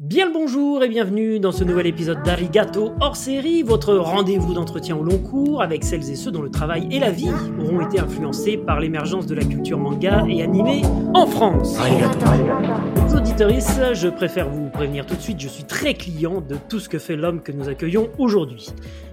Bien le bonjour et bienvenue dans ce nouvel épisode d'Arigato hors série, votre rendez-vous d'entretien au long cours avec celles et ceux dont le travail et la vie auront été influencés par l'émergence de la culture manga et animée en France. Auditeuristes, je préfère vous prévenir tout de suite, je suis très client de tout ce que fait l'homme que nous accueillons aujourd'hui.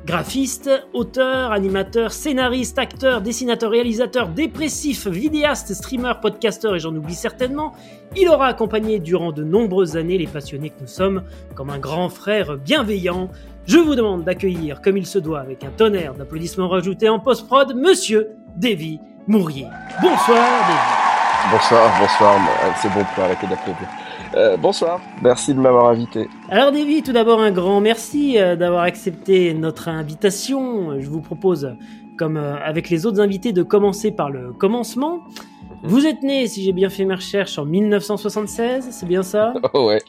Graphiste, auteur, animateur, scénariste, acteur, dessinateur, réalisateur, dépressif, vidéaste, streamer, podcasteur et j'en oublie certainement, il aura accompagné durant de nombreuses années les passionnés que nous sommes comme un grand frère bienveillant. Je vous demande d'accueillir comme il se doit avec un tonnerre d'applaudissements rajoutés en post-prod, monsieur Davy Mourier. Bonsoir Davy. Bonsoir, bonsoir, c'est bon pour arrêter d'applaudir. Euh, bonsoir, merci de m'avoir invité. Alors Davy, tout d'abord un grand merci euh, d'avoir accepté notre invitation. Je vous propose, comme euh, avec les autres invités, de commencer par le commencement. Vous êtes né, si j'ai bien fait mes recherches, en 1976, c'est bien ça? Oh ouais.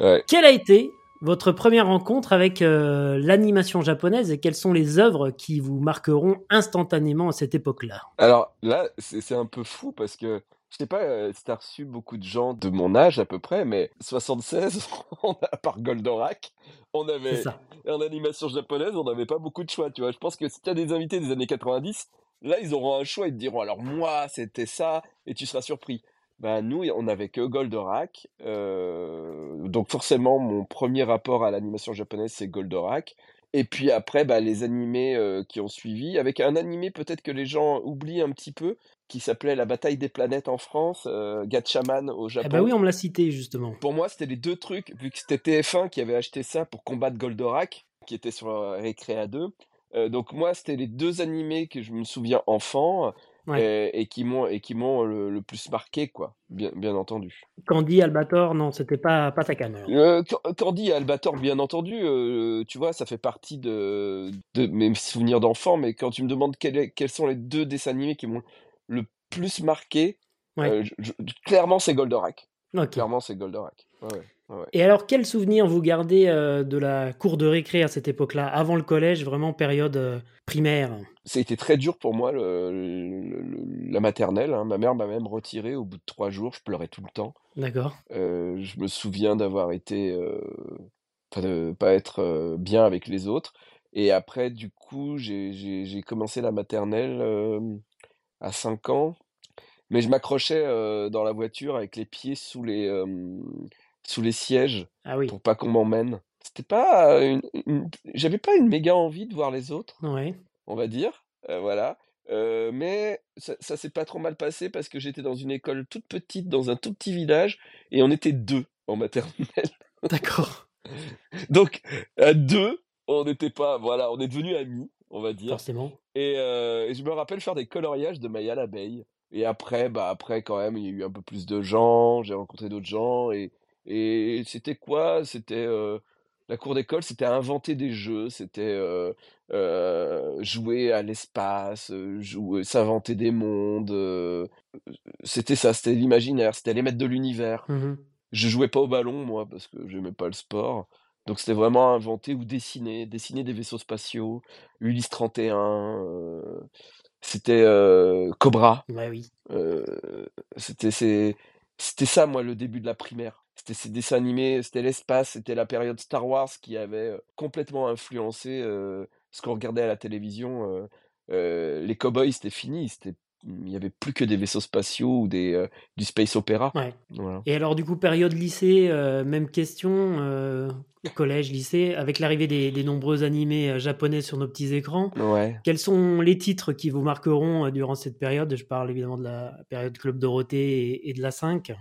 ouais. Quelle a été votre première rencontre avec euh, l'animation japonaise et quelles sont les œuvres qui vous marqueront instantanément à cette époque-là? Alors là, c'est un peu fou parce que je sais pas euh, si t'as reçu beaucoup de gens de mon âge à peu près, mais 76, on a, à part Goldorak, on avait en animation japonaise, on n'avait pas beaucoup de choix, tu vois. Je pense que si t'as des invités des années 90, là ils auront un choix, ils te diront alors moi c'était ça et tu seras surpris. Ben nous, on n'avait que Goldorak, euh, donc forcément mon premier rapport à l'animation japonaise c'est Goldorak. Et puis après, bah, les animés euh, qui ont suivi, avec un animé peut-être que les gens oublient un petit peu, qui s'appelait La bataille des planètes en France, euh, Gatchaman au Eh Japon. ben oui, on me l'a cité justement. Pour moi, c'était les deux trucs, vu que c'était TF1 qui avait acheté ça pour combattre Goldorak, qui était sur euh, Recrea 2. Euh, donc moi, c'était les deux animés que je me souviens enfant Ouais. et, et qui m'ont et qui m'ont le, le plus marqué, quoi. Bien, bien entendu. Candy, Albator, non, c'était pas, pas ta alors. Euh, Can- Candy et Albator, bien entendu, euh, tu vois, ça fait partie de, de mes souvenirs d'enfant, mais quand tu me demandes quel est- quels sont les deux dessins animés qui m'ont le plus marqué, Ouais. euh, je- je- clairement c'est Goldorak. Clairement c'est Goldorak. Ouais, ouais. Et alors, quel souvenir vous gardez euh, de la cour de récré à cette époque-là, avant le collège, vraiment période euh, primaire? Ça a été très dur pour moi, le- le- le- la maternelle. hein. Ma mère m'a même retiré au bout de trois jours, je pleurais tout le temps. D'accord. Euh, je me souviens d'avoir été, euh, enfin de pas être bien avec les autres. Et après, du coup, j'ai commencé la maternelle à 5 ans, mais je m'accrochais dans la voiture avec les pieds sous les, sous les sièges Ah oui. pour pas qu'on m'emmène. C'était pas une, une- j'avais pas une méga envie de voir les autres Ouais. on va dire, euh, voilà. Euh, mais ça, ça s'est pas trop mal passé parce que j'étais dans une école toute petite, dans un tout petit village, et on était deux en maternelle. D'accord. Donc, à deux, on n'était pas, voilà, on est devenus amis, on va dire. Forcément. Et, euh, et je me rappelle faire des coloriages de Maya l'abeille. Et après, bah après quand même, il y a eu un peu plus de gens, j'ai rencontré d'autres gens, et, et c'était quoi? C'était la cour d'école, c'était inventer des jeux, c'était euh, euh, jouer à l'espace, jouer, s'inventer des mondes. euh, c'était ça, c'était l'imaginaire, c'était les maîtres de l'univers. Mhm. Je jouais pas au ballon, moi, parce que j'aimais pas le sport. Donc c'était vraiment inventer ou dessiner, dessiner des vaisseaux spatiaux, Ulysse 31, euh, c'était Cobra. Ouais, oui. euh, c'était c'est- c'était ça, moi, le début de la primaire. C'était ces dessins animés, c'était l'espace, c'était la période Star Wars qui avait complètement influencé euh, ce qu'on regardait à la télévision. euh, les cowboys, c'était fini, c'était, il n'y avait plus que des vaisseaux spatiaux ou des, euh, du space opéra. Ouais. Voilà. Et alors, du coup, période lycée, euh, même question, euh, collège, lycée, avec l'arrivée des, des nombreux animés japonais sur nos petits écrans, Ouais. quels sont les titres qui vous marqueront durant cette période? Je parle évidemment de la période Club Dorothée et, et de la 5.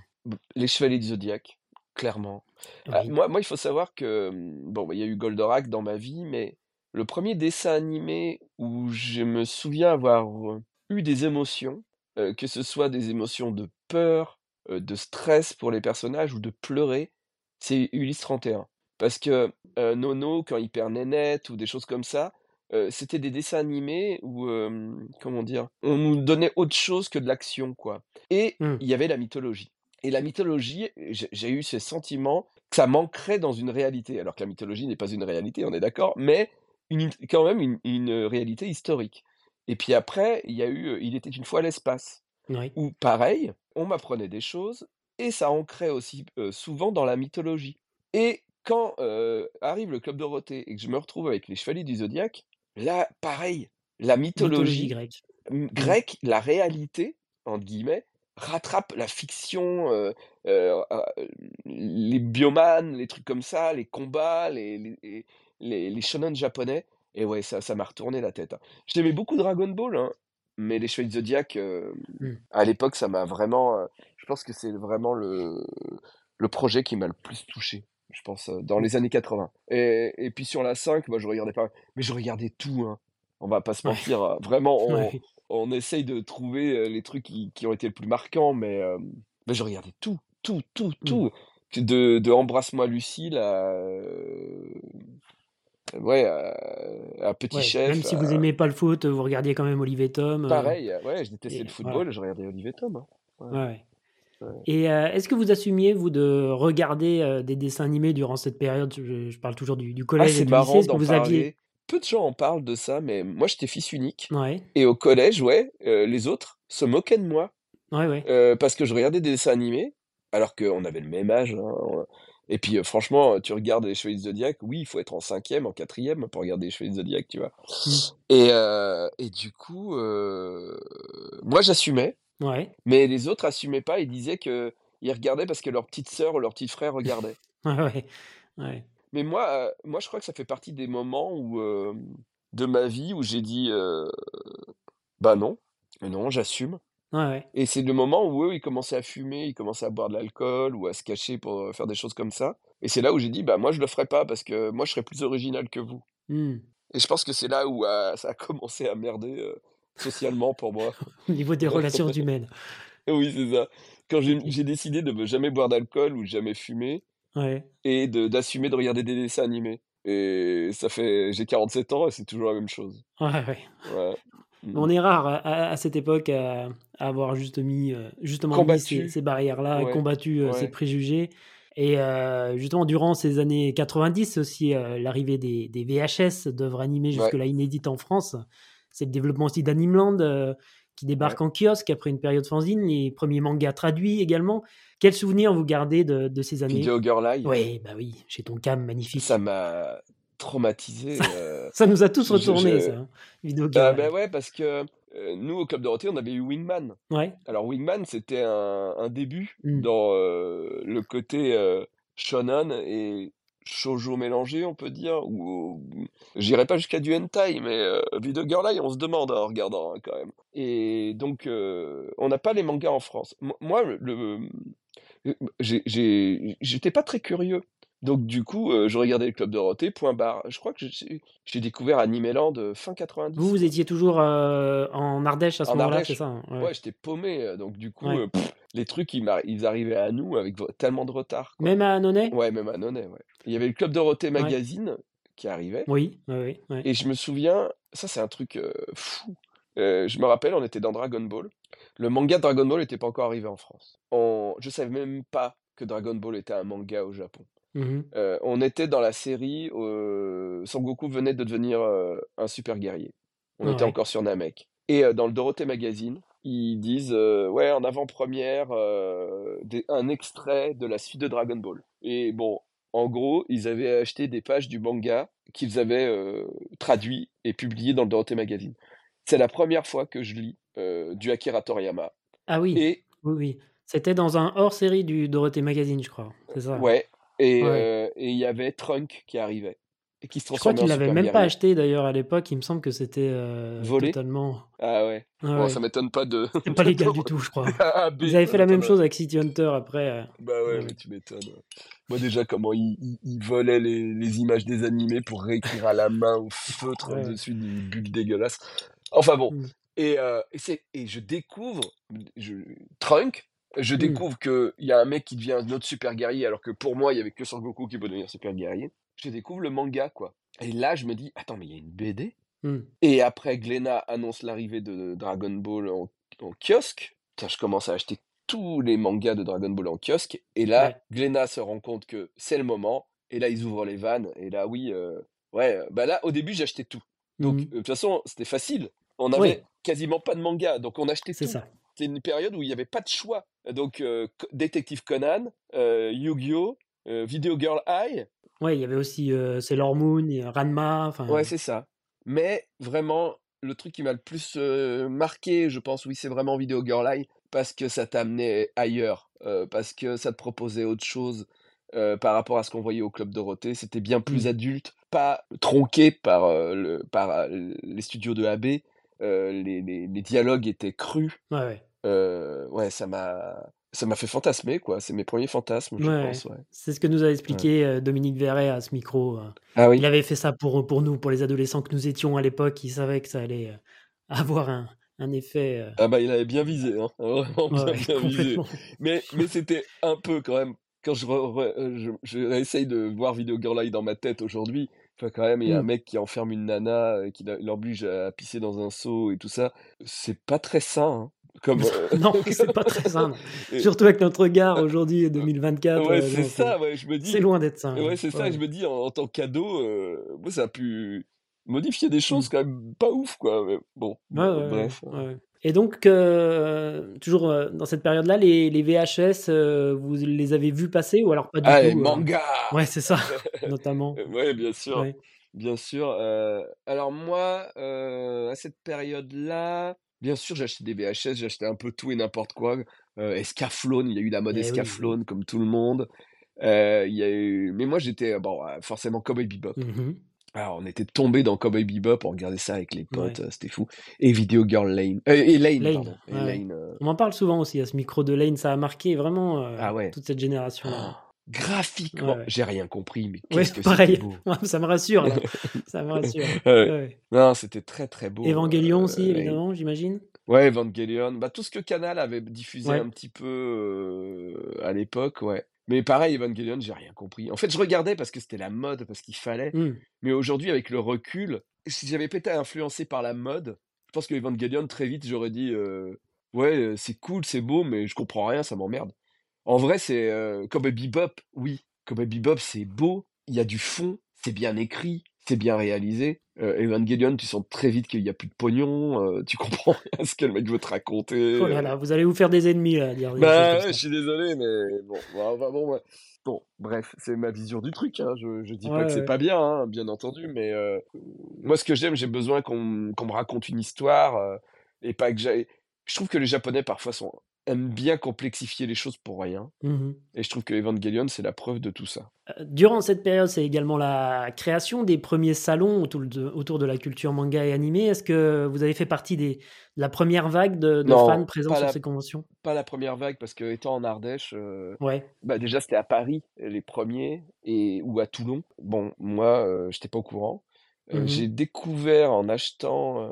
Les Chevaliers du Zodiaque, clairement. Ah, Oui. moi, moi, il faut savoir que, hum, bon, bah, il y a eu Goldorak dans ma vie, mais le premier dessin animé où je me souviens avoir euh, eu des émotions, euh, que ce soit des émotions de peur, euh, de stress pour les personnages ou de pleurer, c'est Ulysse 31. Parce que euh, Nono, quand il perd Nénette ou des choses comme ça, euh, c'était des dessins animés où, euh, comment dire, on nous donnait autre chose que de l'action, quoi. Et Hmm. il y avait la mythologie. Et la mythologie, j'ai eu ce sentiment que ça manquerait dans une réalité, alors que la mythologie n'est pas une réalité, on est d'accord, mais une, quand même une, une réalité historique. Et puis après, il y a eu Il était une fois l'espace, Oui. où pareil, on m'apprenait des choses, et ça ancrait aussi euh, souvent dans la mythologie. Et quand euh, arrive le Club Dorothée et que je me retrouve avec les Chevaliers du Zodiaque, là, pareil, la Mythologie mythologie grecque. m- Mm. grecque, la réalité, entre guillemets, rattrape la fiction, euh, euh, euh, les biomanes, les trucs comme ça, les combats, les, les, les, shonen japonais. Et ouais, ça, ça m'a retourné la tête. hein. J'aimais beaucoup Dragon Ball, hein, mais les Chevaliers du Zodiac, euh, Mm. à l'époque, ça m'a vraiment. euh, je pense que c'est vraiment le, le projet qui m'a le plus touché, je pense, euh, dans les années 80. Et, et puis sur la 5, moi, je regardais pas. Mais je regardais tout, hein. On va pas se Ouais. mentir. euh, Vraiment, on, Ouais. On essaye de trouver les trucs qui, qui ont été le plus marquants, mais, euh, mais je regardais tout, tout, tout, Mm. tout. De, de Embrasse-moi Lucille à. euh, ouais, à, à Petit Ouais. Chef. Même si vous aimez pas le foot, vous regardiez quand même Olivier Tom. Pareil, euh, ouais, je détestais et le voilà. football, je regardais Olivier Tom. hein. Ouais. Et est-ce que vous assumiez, vous, de regarder des dessins animés durant cette période? Je, je parle toujours du, du Ah, collège et c'est du lycée. marrant Est-ce que vous aviez. Peu de gens en parlent de ça, mais moi j'étais fils unique. Ouais, Et au collège, ouais, euh, les autres se moquaient de moi ouais, ouais. euh, parce que je regardais des dessins animés, alors qu'on avait le même âge. hein, on- Et puis euh, franchement, tu regardes les Chevaliers du Zodiac, oui, il faut être en cinquième, en quatrième pour regarder les Chevaliers du Zodiac, tu vois. Mm. Et, euh, et du coup, euh, moi j'assumais, Ouais, mais les autres assumaient pas, ils disaient que ils regardaient parce que leur petite sœur ou leur petit frère regardait. ouais, ouais. ouais. Mais moi, euh, moi, je crois que ça fait partie des moments où, euh, de ma vie où j'ai dit, euh, bah non, non, j'assume. Ouais, ouais. Et c'est le moment où eux, ils commençaient à fumer, ils commençaient à boire de l'alcool ou à se cacher pour faire des choses comme ça. Et c'est là où j'ai dit, bah moi, je le ferai pas parce que moi, je serais plus original que vous. Hmm. Et je pense que c'est là où ça a commencé à merder socialement pour moi. Au niveau des relations humaines. Oui, c'est ça. Quand j'ai décidé de ne jamais boire d'alcool ou de jamais fumer Ouais. et d'assumer de regarder des dessins animés. Et ça fait, j'ai 47 ans et c'est toujours la même chose. Ouais, ouais. Ouais. Mm. On est rare à, à- à cette époque à, à avoir juste mis, euh, justement mis ces, Combattu. ces barrières-là, Ouais, combattu euh, ces ouais. préjugés. Et euh, justement, durant ces années 90, aussi euh, l'arrivée des, des VHS, d'œuvres animées jusque-là inédites en France, c'est le développement aussi d'Animeland euh, qui débarque en kiosque après une période fanzine, les premiers mangas traduits également. Quels souvenirs vous gardez de, de ces années? Video Girl Live, Oui, bah oui, chez ton cam, magnifique. ça m'a traumatisé. euh, Ça nous a tous retourné, je- ça. hein, Vidéo Ah Girl ben Live. ouais, parce que euh, nous, au Club Dorothée, on avait eu Wingman. Ouais. Alors Wingman, c'était un, un début Mm. dans euh, le côté euh, shonen et shoujo mélangé, on peut dire. Ou, ou- j'irai pas jusqu'à du hentai, mais euh, Video Girl Live, on se demande en regardant hein, quand même. Et donc, euh, on n'a pas les mangas en France. Mo- Moi, le, j'étais pas très curieux. Donc du coup, euh, je regardais le Club Dorothée, point barre. Je crois que j'ai découvert Animeland euh, fin 90. Vous, vous étiez toujours euh, en Ardèche à ce En moment-là, c'est ça hein Ouais. Ouais, j'étais paumé. euh, Donc du coup, Ouais. euh, pff, les trucs, ils, arrivaient à nous avec tellement de retard, quoi. Même à Annonay? Ouais, même à Nonnet, ouais. Il y avait le Club Dorothée Ouais. Magazine qui arrivait. Oui, oui, oui. Et je me souviens, ça c'est un truc euh, fou. Euh, je me rappelle, on était dans Dragon Ball. Le manga Dragon Ball n'était pas encore arrivé en France. On... Je savais même pas que Dragon Ball était un manga au Japon. Mhm. Euh, on était dans la série, euh, Sangoku venait de devenir euh, un super guerrier. On était Ouais. encore sur Namek. Et dans le Dorothée Magazine, ils disent, ouais, en avant-première, des- un extrait de la suite de Dragon Ball. Et bon, en gros, ils avaient acheté des pages du manga qu'ils avaient traduit et publié dans le Dorothée Magazine. C'est la première fois que je lis euh, du Akira Toriyama. Ah oui, Et oui, oui. C'était dans un hors-série du Dorothée Magazine, je crois. C'est ça. ouais, et Ouais. euh, et il y avait Trunk qui arrivait et qui se Je crois transformait qu'il l'avait même pas acheté d'ailleurs à l'époque. Il me semble que c'était euh, Volé totalement. Ah ouais. Ah Bon, ça m'étonne pas de. C'était pas légal du tout, je crois. Ah, B, Ils avaient fait la même chose avec City Hunter après. euh. Bah ouais, Ouais. mais tu m'étonnes. Moi déjà, comment ils, ils, ils volaient les, les images des animés pour réécrire à la main au feutre Ouais. dessus des bulles dégueulasses. Enfin bon. Mm. Et, euh, et, je découvre je, Trunk. Je Mm. découvre qu'il y a un mec qui devient un autre super guerrier, alors que pour moi, il y avait que Son Goku qui peut devenir super guerrier. Je découvre le manga, quoi. Et là, je me dis, attends, mais il y a une BD Mm. Et après, Glénat annonce l'arrivée de Dragon Ball en, en kiosque. Putain, je commence à acheter tous les mangas de Dragon Ball en kiosque. Et là, Ouais. Glénat se rend compte que c'est le moment. Et là, ils ouvrent les vannes. Et là, oui, euh, ouais, bah là, au début, j'achetais tout. Donc, euh, de toute façon, c'était facile. On avait quasiment pas de manga. Donc, on achetait C'est tout. ça. C'était une période où il n'y avait pas de choix. Donc, euh, Détective Conan, euh, Yu-Gi-Oh!, euh, Video Girl High. Ouais, il y avait aussi euh, Sailor Moon, et Ranma. Ouais, c'est ça. Mais vraiment, le truc qui m'a le plus marqué, je pense, oui, c'est vraiment Video Girl High, parce que ça t'amenait ailleurs, parce que ça te proposait autre chose euh, par rapport à ce qu'on voyait au Club Dorothée. C'était bien plus Mm. adulte, pas tronqué par, euh, le, par euh, les studios de AB. Euh, les, les- les dialogues étaient crus. ouais, ouais. Euh, ouais, ça m'a ça m'a fait fantasmer, quoi. C'est mes premiers fantasmes, je Ouais, pense, ouais. C'est ce que nous a expliqué euh, Dominique Verret à ce micro. Ah oui. Il avait fait ça pour, pour nous, pour les adolescents que nous étions à l'époque. Il savait que ça allait avoir un, un effet. Ah bah il avait bien visé, hein. Vraiment bien, visé. Mais, mais c'était un peu quand même, quand je, re- re- je, je réessaye de voir Video Girl Eye dans ma tête aujourd'hui, enfin quand même, il y a un Mm. mec qui enferme une nana, euh, qui la- l'oblige à pisser dans un seau et tout ça. C'est pas très sain, hein. Comme, euh, non, c'est pas très sain. et- Surtout avec notre regard aujourd'hui, 2024. ouais, euh, c'est non, ça, ouais, je me C'est dis, loin d'être sain. ouais, ouais. c'est ça, Ouais. je me dis, en, en tant qu'ado, euh, moi ça a pu modifier des Mm. choses quand même pas ouf, quoi. Mais bon, Ouais, ouais, ouais, bref. ouais. Et donc, euh, toujours euh, dans cette période-là, les, les VHS, euh, vous les avez vus passer ou alors pas du Ah, tout les mangas! Ouais, c'est ça, notamment. Ouais, bien sûr. Ouais. Bien sûr. alors moi, à cette période-là, bien sûr, j'achetais des VHS, j'achetais un peu tout et n'importe quoi. Escaflowne, il y a eu la mode Eh oui. Escaflowne comme tout le monde. Il y a eu... Mais moi, j'étais bon, forcément Cowboy Bebop. Mhm. Alors, on était tombé dans Cowboy Bebop, on regardait ça avec les potes, Ouais. euh, c'était fou. Et Video Girl Lane. Euh, et Lane, Lane, pardon. Et ouais, ouais. Lane, euh, On en parle souvent aussi à ce micro de Lane, ça a marqué vraiment euh, Ah ouais. toute cette génération-là. Oh, graphiquement, Ouais, ouais. j'ai rien compris, mais qu'est-ce que pareil. beau. Ça me rassure, là. ça me rassure. Non, c'était très très beau. Evangelion aussi, évidemment, j'imagine. Ouais, Evangelion, bah, tout ce que Canal avait diffusé un petit peu à l'époque, ouais. Mais pareil, Evangelion, j'ai rien compris. En fait, je regardais parce que c'était la mode, parce qu'il fallait. Hmm. Mais aujourd'hui, avec le recul, si j'avais pas été influencé par la mode, je pense que Evangelion, très vite, j'aurais dit euh, Ouais, euh, c'est cool, c'est beau, mais je comprends rien, ça m'emmerde. En vrai, c'est euh, comme Bebop, oui. Comme Bebop, c'est beau, il y a du fond, c'est bien écrit, c'est bien réalisé. Euh, Evangelion, tu sens très vite qu'il n'y a plus de pognon, euh, tu comprends rien ce que le mec veut te raconter. Oh là euh. là, vous allez vous faire des ennemis, là, dire Bah je suis désolé, mais bon, bon, enfin, bon, ouais. Bon, bref, c'est ma vision du truc. Hein. Je, je dis pas Ouais, que c'est pas bien, hein, bien entendu, mais euh, moi, ce que j'aime, j'ai besoin qu'on me raconte une histoire et pas que j'aille. Je trouve que les Japonais parfois sont aiment bien complexifier les choses pour rien, Mhm. et je trouve que Evangelion c'est la preuve de tout ça. Euh, Durant cette période, c'est également la création des premiers salons autour de, autour de la culture manga et animé. Est-ce que vous avez fait partie des, de la première vague de, de Non, fans présents sur la, ces conventions? Pas la première vague parce que étant en Ardèche, euh, Ouais. bah déjà c'était à Paris les premiers et ou à Toulon. Bon, moi, euh, j'étais pas au courant. Euh, Mhm. j'ai découvert en achetant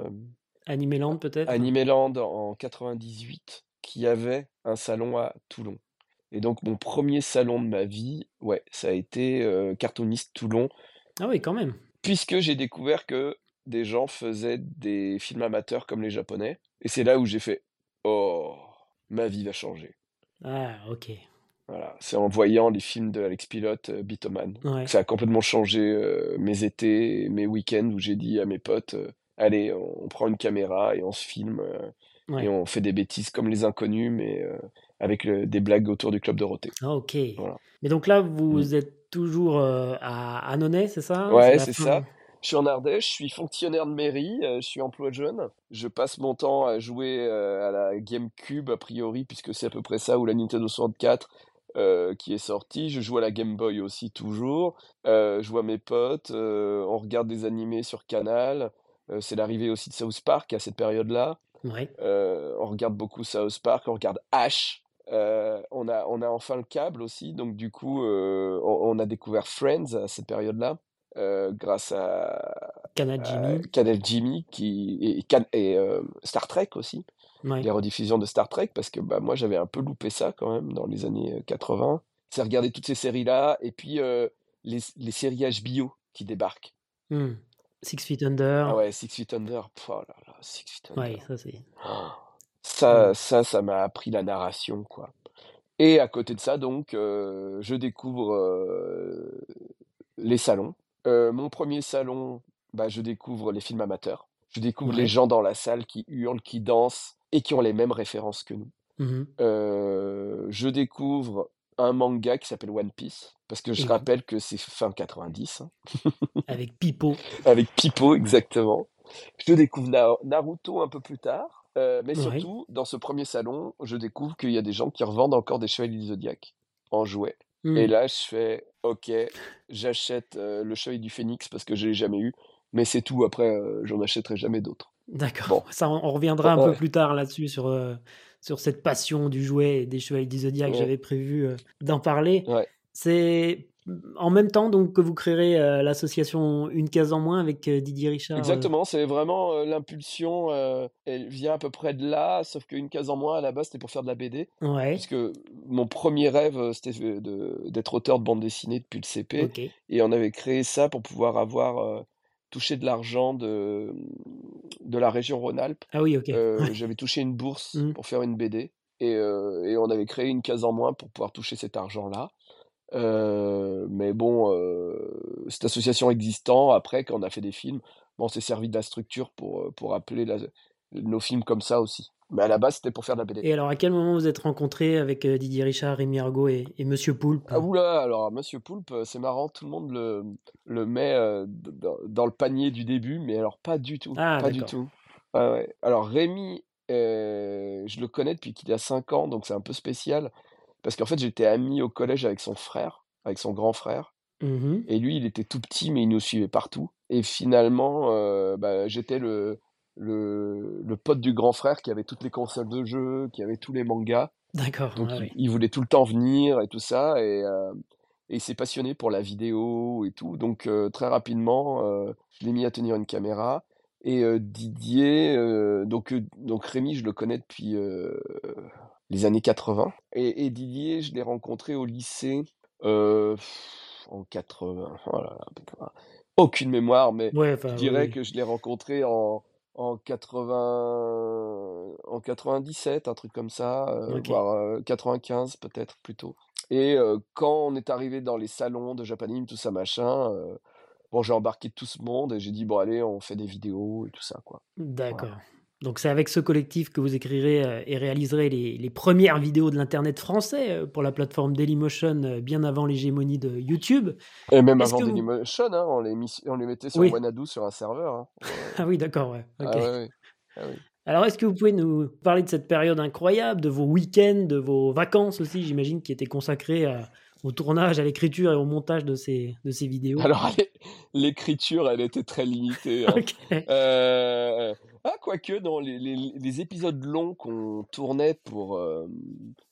Animeland peut-être? Animeland en 98 qu'il y avait un salon à Toulon. Et donc mon premier salon de ma vie, ouais, ça a été euh, cartooniste Toulon, Ah oui, quand même. puisque j'ai découvert que des gens faisaient des films amateurs comme les Japonais. Et c'est là où j'ai fait, oh, ma vie va changer. Ah, ok. Voilà, c'est en voyant les films de Alex Pilote, euh, Bitoman, Ouais. ça a complètement changé euh, mes étés, mes week-ends où j'ai dit à mes potes, allez, on, on prend une caméra et on se filme et on fait des bêtises comme les inconnus, mais euh, avec le- des blagues autour du club Dorothée. Ah, ok. Voilà. Mais donc là, Mm. vous êtes toujours euh, à Annonay, c'est ça? Ouais, c'est ça. Je suis en Ardèche, je suis fonctionnaire de mairie, euh, je suis emploi jeune. Je passe mon temps à jouer à la GameCube, a priori, puisque c'est à peu près ça, ou la Nintendo 64 euh, qui est sortie. Je joue à la Game Boy aussi, toujours. Euh, je vois mes potes, euh, on regarde des animés sur Canal. C'est l'arrivée aussi de South Park à cette période-là. Ouais. Euh, on regarde beaucoup South Park, on regarde Ash. Euh, on a, on a enfin le câble aussi, donc du coup, euh, on, on a découvert Friends à cette période-là, grâce à, Canal à Jimmy. Canal Jimmy qui, et, Star Trek aussi, Ouais. les rediffusions de Star Trek, parce que bah, moi j'avais un peu loupé ça quand même dans les années euh, 80. C'est regarder toutes ces séries-là, et puis les, les séries HBO qui débarquent. Hmm. Six Feet Ah Under. ouais, Six Feet Under, pff, oh là, Six Feet Under. Ouais, ça c'est. Ça, ça, ça m'a appris la narration, quoi. Et à côté de ça, donc, euh, je découvre euh, les salons. Euh, mon premier salon, bah, je découvre les films amateurs. Je découvre les gens dans la salle qui hurlent, qui dansent et qui ont les mêmes références que nous. Euh, je découvre un manga qui s'appelle One Piece, parce que je rappelle que c'est fin 90, hein, avec Pipo. avec Pipo exactement. Je découvre Na- Naruto un peu plus tard, euh, mais Ouais. surtout, dans ce premier salon, je découvre qu'il y a des gens qui revendent encore des Chevaliers du Zodiac en jouets. Hmm. Et là, je fais, ok, j'achète euh, le Chevalier du Phénix parce que je l'ai jamais eu, mais c'est tout. Après, euh, j'en achèterai jamais d'autres. D'accord. Bon. Ça, on, on reviendra un peu plus tard là-dessus sur, sur cette passion du jouet et des chevaliers du. Ouais. J'avais prévu d'en parler. C'est en même temps donc que vous créerez euh, l'association Une case en moins avec euh, Didier Richard. euh, Exactement, c'est vraiment euh, l'impulsion, elle vient à peu près de là, sauf qu'une case en moins, à la base, c'était pour faire de la BD, Ouais. puisque mon premier rêve, c'était d'être auteur de bande dessinée depuis le CP, et on avait créé ça pour pouvoir avoir touché de l'argent de, de la région Rhône-Alpes. Ah oui, ok. Ouais. J'avais touché une bourse Mhm. pour faire une BD, et, euh, et on avait créé une case en moins pour pouvoir toucher cet argent-là. Euh, mais bon, euh, cette association existant, après, quand on a fait des films, bon, on s'est servi de la structure pour, euh, pour appeler la- nos films comme ça aussi. Mais à la base, c'était pour faire de la BD. Et alors, à quel moment vous êtes rencontrés avec Didier Richard, Rémi Argot et, et Monsieur Poulpe? Ah oula, alors Monsieur Poulpe, c'est marrant, tout le monde le, le met euh, dans, dans le panier du début, mais alors pas du tout, Ah, pas du tout. Ouais. Alors Rémi, je le connais depuis qu'il a 5 ans, donc c'est un peu spécial, parce qu'en fait j'étais ami au collège avec son frère, avec son grand frère, Mhm. et lui il était tout petit, mais il nous suivait partout. Et finalement, euh, bah, j'étais le, le, le pote du grand frère qui avait toutes les consoles de jeux, qui avait tous les mangas. D'accord. Donc il, ouais. il voulait tout le temps venir et tout ça, et, euh, et il s'est passionné pour la vidéo et tout. Donc euh, très rapidement, je l'ai mis à tenir une caméra. Et Didier, donc, donc Rémi, je le connais depuis les années 80. Et, et Didier, je l'ai rencontré au lycée euh, en 80. Oh là là, putain. aucune mémoire, mais Ouais, je dirais oui. que je l'ai rencontré en, en 80, en 97, un truc comme ça, euh, voire euh, 95 peut-être plutôt. Et euh, quand on est arrivé dans les salons de Japanime, tout ça machin, euh, bon, j'ai embarqué tout ce monde et j'ai dit bon allez, on fait des vidéos et tout ça quoi. D'accord. Voilà. Donc c'est avec ce collectif que vous écrirez euh, et réaliserez les, les premières vidéos de l'Internet français euh, pour la plateforme Dailymotion euh, bien avant l'hégémonie de YouTube. Et même avant vous... Dailymotion, hein, on les, mis- on les mettait sur Oui. Wanadu sur un serveur. hein. Ah oui, d'accord, ouais. Ah Ok. ouais, ouais. Ah oui. Alors est-ce que vous pouvez nous parler de cette période incroyable, de vos week-ends, de vos vacances aussi, j'imagine, qui étaient consacrées à- au tournage, à l'écriture et au montage de ces, de ces vidéos? Alors l'é- l'écriture, elle était très limitée. hein. Ok. Euh, Ah, quoique, dans les, les- les épisodes longs qu'on tournait pour euh,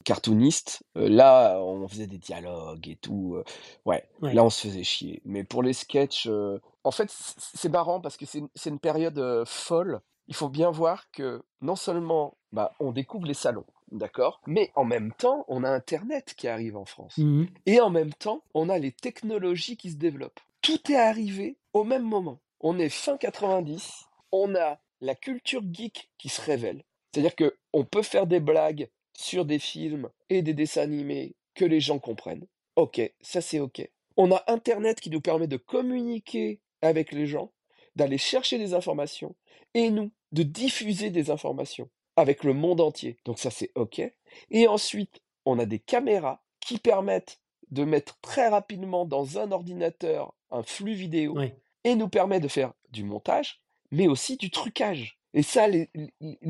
Cartoonist, euh, là, on faisait des dialogues et tout. euh, ouais, Ouais. là, on se faisait chier. Mais pour les sketchs, euh, en fait, c- c'est marrant parce que c'est c'est une période euh, folle. Il faut bien voir que non seulement bah, on découvre les salons, d'accord, mais en même temps, on a Internet qui arrive en France. Mhm. Et en même temps, on a les technologies qui se développent. Tout est arrivé au même moment. On est fin 90, on a la culture geek qui se révèle. C'est-à-dire que on peut faire des blagues sur des films et des dessins animés que les gens comprennent. Ok, ça c'est ok. On a Internet qui nous permet de communiquer avec les gens, d'aller chercher des informations, et nous, de diffuser des informations avec le monde entier. Donc ça c'est ok. Et ensuite, on a des caméras qui permettent de mettre très rapidement dans un ordinateur un flux vidéo et nous permet de faire du montage, mais aussi du trucage. Et ça, les,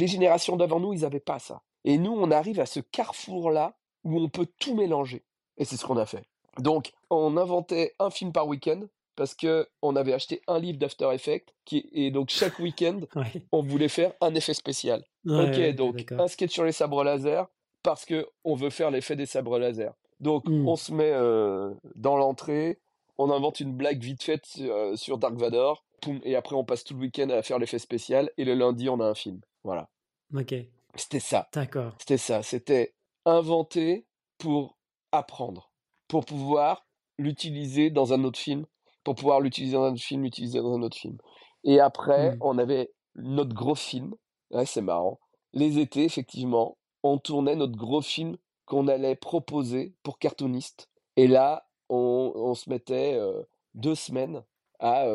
générations d'avant nous, ils n'avaient pas ça. Et nous, on arrive à ce carrefour-là où on peut tout mélanger. Et c'est ce qu'on a fait. Donc, on inventait un film par week-end parce que on avait acheté un livre d'After Effects qui, et donc chaque week-end, Ouais. on voulait faire un effet spécial. Ouais, Ok, ouais, donc un sketch sur les sabres laser parce que on veut faire l'effet des sabres laser. Donc Hmm. on se met euh, dans l'entrée, on invente une blague vite faite euh, sur Dark Vador, poum, et après on passe tout le week-end à faire l'effet spécial et le lundi on a un film. Voilà, Ok, c'était ça, d'accord. c'était ça, c'était inventé pour apprendre, pour pouvoir l'utiliser dans un autre film, pour pouvoir l'utiliser dans un autre film, l'utiliser dans un autre film. Et après Hmm. on avait notre gros film. Ouais, c'est marrant. Les étés, effectivement, on tournait notre gros film qu'on allait proposer pour Cartoonist. Et là, on, on se mettait euh, deux semaines à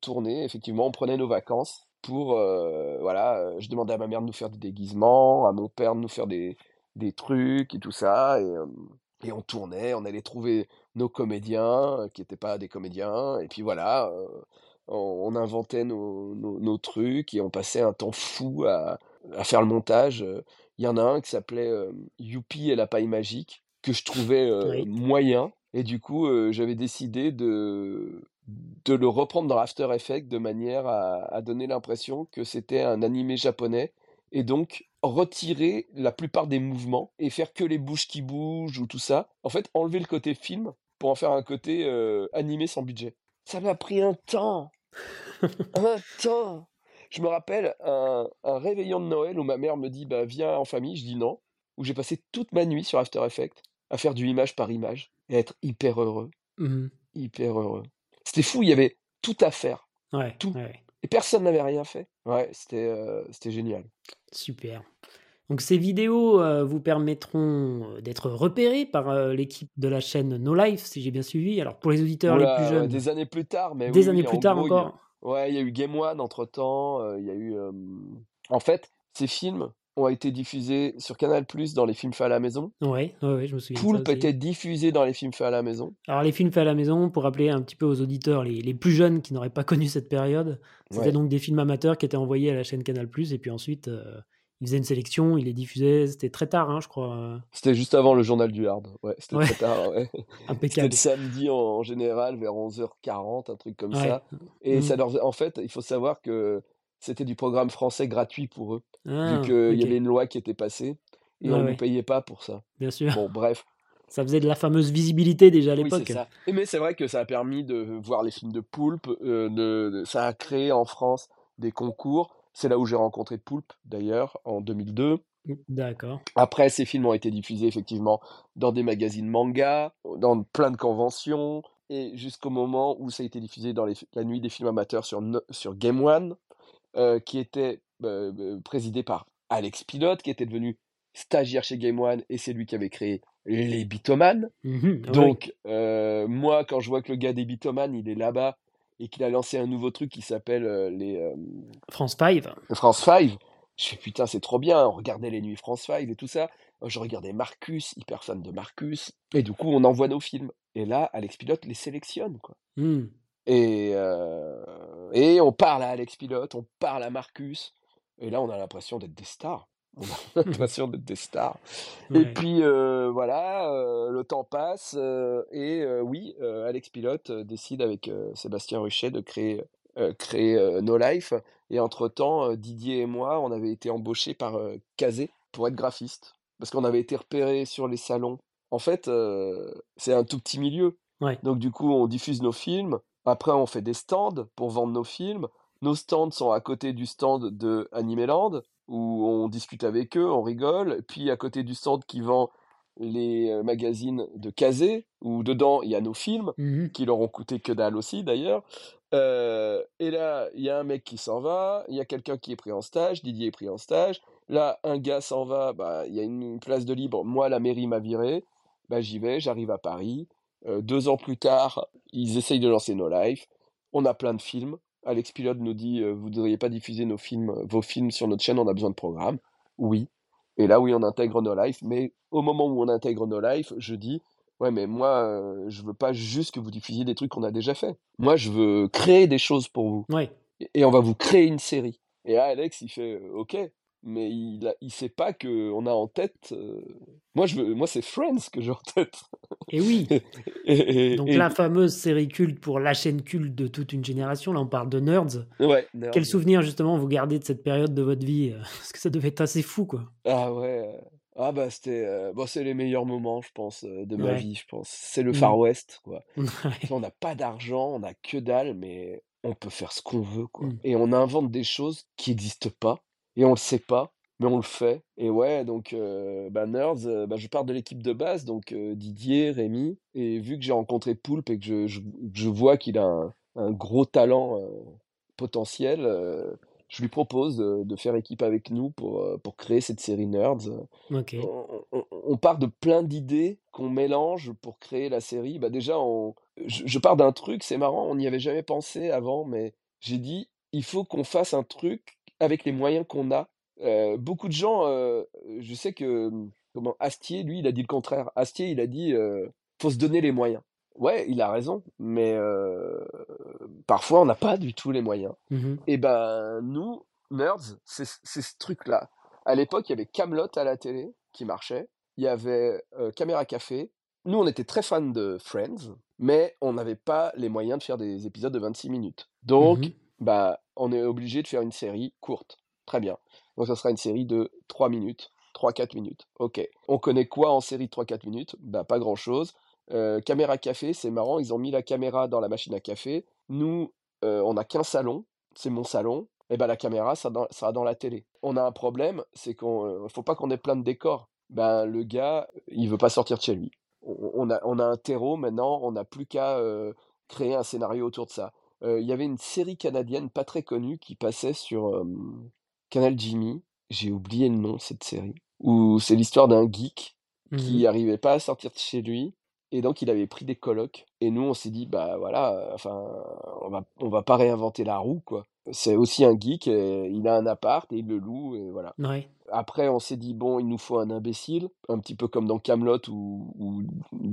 tourner. Effectivement, on prenait nos vacances pour, euh, voilà, je demandais à ma mère de nous faire des déguisements, à mon père de nous faire des, des trucs et tout ça. Et, euh, Et on tournait, on allait trouver nos comédiens qui étaient pas des comédiens et puis voilà, on on inventait nos nos nos trucs et on passait un temps fou à à faire le montage. Il y en a un qui s'appelait, Youpi et la paille magique, que je trouvais, Oui. moyen et du coup, j'avais décidé de de le reprendre dans After Effects de manière à à donner l'impression que c'était un animé japonais et donc retirer la plupart des mouvements et faire que les bouches qui bougent ou tout ça. En fait, enlever le côté film pour en faire un côté, heu, animé sans budget. Ça m'a pris un temps! Un temps! Je me rappelle un un réveillon de Noël où ma mère me dit: «Bah, viens en famille», je dis: «Non», où j'ai passé toute ma nuit sur After Effects à faire du image par image et à être hyper heureux, Mmh mh. hyper heureux. C'était fou, il y avait tout à faire, Ouais, tout ouais, et personne n'avait rien fait. Ouais, c'était, c'était génial. Super. Donc ces vidéos, heu, vous permettront, heu, d'être repérés par, l'équipe de la chaîne No Life, si j'ai bien suivi. Alors pour les auditeurs les plus jeunes des années plus tard, mais des oui, années plus en tard gros, il a encore? ouais, il y a eu Game One entre-temps, heu, il y a eu, en fait, ces films ont été diffusés sur Canal+ dans les films faits à la maison. Ouais, ouais, ouais, je me souviens de ça Poulp aussi. était diffusé dans les films faits à la maison. Alors les films faits à la maison, pour rappeler un petit peu aux auditeurs les les plus jeunes qui n'auraient pas connu cette période, c'était Ouais. donc des films amateurs qui étaient envoyés à la chaîne Canal+ et puis ensuite, heu, ils faisaient une sélection, ils les diffusaient, c'était très tard, hein, je crois, C'était juste avant le journal du Hard, ouais, c'était très tard, ouais. C'était le Impeccable. samedi en en général vers 11:40, un truc comme ça et Mmh. ça leur en fait, il faut savoir que c'était du programme français gratuit pour eux, vu Ah, qu'il y avait une loi qui était passée et on ouais. payait pas pour ça. Bien sûr. Bon bref. Ça faisait de la fameuse visibilité déjà à Oui, c'est l'époque. ça. Et mais c'est vrai que ça a permis de voir les films de Poulp, heu, de de ça a créé en France des concours. C'est là où j'ai rencontré Poulp d'ailleurs, en 2002. Mmh, d'accord. Après, ces films ont été diffusés effectivement dans des magazines manga, dans plein de conventions et jusqu'au moment où ça a été diffusé dans les la nuit des films amateurs sur Game One, heu, qui était, heu heu, présidé par Alex Pilote, qui était devenu stagiaire chez Game One et c'est lui qui avait créé les Bitomanes. Mmh mh. Ah oui. Donc heu, moi, quand je vois que le gars des Bitomanes, il est là-bas et qu'il a lancé un nouveau truc qui s'appelle, heu, les, France 5. France 5, je fais: «Putain, c'est trop bien!» on regardait les nuits France 5 et tout ça. Je regardais Marcus, hyper fan de Marcus et du coup, on envoie nos films et là, Alex Pilote les sélectionne, quoi Mmh. Et heu et on parle à Alex Pilote, on parle à Marcus et là, on a l'impression d'être des stars. On a l'impression d'être des stars et puis, heu, voilà, heu, le temps passe, et oui, Alex Pilote, décide avec, Sébastien Ruchet de créer, créer, No Life et entre-temps, Didier et moi, on avait été embauchés par, Kazé pour être graphistes. Parce qu'on avait été repérés sur les salons. En fait, c'est un tout petit milieu. Ouais. Donc du coup, on diffuse nos films. Après, on fait des stands pour vendre nos films. Nos stands sont à côté du stand de Animeland où on discute avec eux, on rigole. Puis à côté du stand qui vend les, heu, magazines de Kazé, où dedans, il y a nos films, Mmh mh. qui leur ont coûté que dalle aussi d'ailleurs. Heu et là, il y a un mec qui s'en va, il y a quelqu'un qui est pris en stage, Didier est pris en stage. Là, un gars s'en va, bah, il y a une place de libre. Moi, la mairie m'a viré. Bah, j'y vais, j'arrive à Paris. Heu, 2 ans plus tard, ils essayent de lancer No Life. On a plein de films. Alex Pilote nous dit: «Heu, vous voudriez pas diffuser nos films, vos films sur notre chaîne? On a besoin de programmes». Oui et là, oui, on intègre No Life, mais au moment où on intègre No Life, je dis: «Ouais, mais moi, heu, je veux pas juste que vous diffusiez des trucs qu'on a déjà fait. Moi, je veux créer des choses pour vous Ouais. et on va vous créer une série» et là, Alex, il fait: «Heu, OK», mais il a il sait pas qu'on a en tête, heu moi, je veux moi, c'est Friends que j'ai en tête Et oui! et et Donc et la fameuse série culte pour la chaîne culte de toute une génération. Là, on parle de Nerds. Ouais, Quel Nerds, souvenir justement vous gardez de cette période de votre vie, heu? Parce que ça devait être assez fou, quoi. Ah ouais, heu, ah bah, c'était, heu, bah, c'est les meilleurs moments, je pense, de ma Ouais. vie, je pense. C'est le Mmh. Far West, quoi. Ouais. on n'a pas d'argent, on a que dalle, mais on peut faire ce qu'on veut, quoi Mmh. et on invente des choses qui existent pas et on le sait pas, mais on le fait et ouais, donc bah, Nerds, bah, je pars de l'équipe de base, donc Didier, Rémi et vu que j'ai rencontré Poulp et que je je je vois qu'il a un un gros talent, potentiel, je lui propose, de faire équipe avec nous pour, pour créer cette série Nerds. On on on on part de plein d'idées qu'on mélange pour créer la série. Bah, déjà, on je je pars d'un truc, c'est marrant, on n'y avait jamais pensé avant, mais j'ai dit: «Il faut qu'on fasse un truc avec les moyens qu'on a». Beaucoup de gens, je sais que, mmh comment Astier, lui, il a dit le contraire. Astier, il a dit euh, faut se donner les moyens. Ouais, il a raison, mais parfois on n'a pas du tout les moyens. Mhm. Et ben nous, nerds, c'est c'est ce truc-là. À l'époque, il y avait Camelot à la télé qui marchait. Il y avait Caméra Café. Nous, on était très fans de Friends, mais on n'avait pas les moyens de faire des épisodes de 26 minutes. Donc, Mhm. Bah, on est obligé de faire une série courte. Très bien. Donc, ça sera une série de 3 minutes, 3-4 minutes. Ok. On connaît quoi en série de 3-4 minutes? Bah, pas grand-chose. Euh, caméra café, c'est marrant, ils ont mis la caméra dans la machine à café. Nous, euh, on n'a qu'un salon, c'est mon salon. Et ben la caméra, ça sera dans la télé. On a un problème, c'est qu'on euh, faut pas qu'on ait plein de décors. Ben le gars, il veut pas sortir de chez lui. On, a, un terreau maintenant, on n'a plus qu'à créer un scénario autour de ça. Il y avait une série canadienne pas très connue qui passait sur euh, Canal Jimmy. J'ai oublié le nom de cette série. Où c'est l'histoire d'un geek Mhm. qui arrivait pas à sortir de chez lui et donc il avait pris des colocs et nous on s'est dit bah voilà enfin on va on va pas réinventer la roue quoi c'est aussi un geek et il a un appart et il le loue et voilà Ouais. Après on s'est dit bon il nous faut un imbécile un petit peu comme dans Camelot ou, ou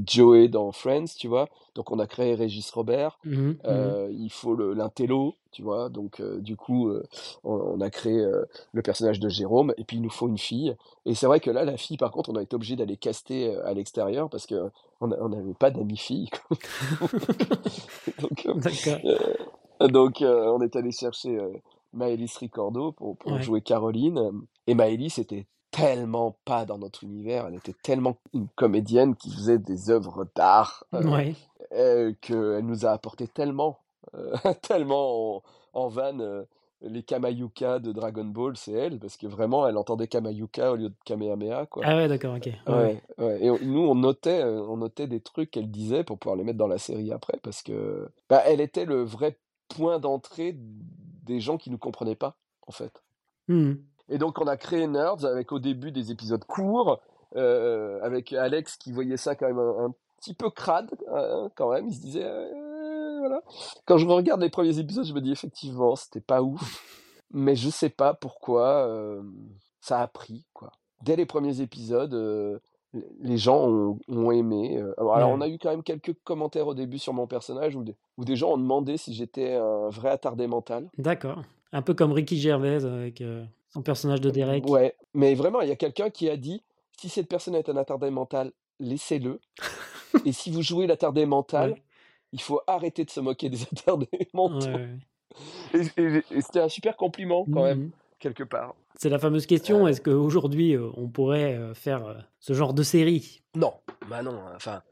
Joey dans Friends tu vois donc on a créé Régis Robert Mhm. Mhm. euh, il faut l'intello, tu vois. Donc, euh, du coup, euh, on, on a créé le personnage de Jérôme, et puis il nous faut une fille. Et c'est vrai que là, la fille, par contre, on a été obligé d'aller caster à l'extérieur parce que on n'avait pas d'amis filles. D'accord. donc, on est allé chercher Maëlys Ricordo pour, pour Ouais. jouer Caroline. Et Maëlys était tellement pas dans notre univers, elle était tellement une comédienne qui faisait des œuvres d'art. euh, Ouais. euh, qu'elle nous a apporté tellement, euh, tellement en, en vanne. euh, les Kamayuka de Dragon Ball, c'est elle, parce que vraiment, elle entendait Kamayuka au lieu de Kamehameha, quoi. Ah ouais, d'accord, ok. Ouais, ouais. Ouais, ouais. Et on- nous, on notait, on notait des trucs qu'elle disait pour pouvoir les mettre dans la série après, parce que bah, elle était le vrai point d'entrée des gens qui nous comprenaient pas, en fait. Mhm. Et donc, on a créé Nerds avec au début des épisodes courts, euh, avec Alex qui voyait ça quand même un, un petit peu crade, hein, quand même. Il se disait, euh, voilà. Quand je regarde les premiers épisodes, je me dis effectivement, c'était pas ouf. Mais je sais pas pourquoi euh, ça a pris, quoi. Dès les premiers épisodes, les gens ont, ont aimé. Alors, on a eu quand même quelques commentaires au début sur mon personnage où des, où des gens ont demandé si j'étais un vrai attardé mental. D'accord. Un peu comme Ricky Gervais avec son personnage de Derek. Ouais, mais vraiment, il y a quelqu'un qui a dit si cette personne est un attardé mental, laissez-le. Et si vous jouez l'attardé mental, Ouais. il faut arrêter de se moquer des attardés mentaux. Ouais, ouais. Et, et- et c'était un super compliment, quand même, Mhm. quelque part. C'est la fameuse question Euh. est-ce qu'aujourd'hui, euh, on pourrait euh, faire ce genre de série? Non, bah non, enfin.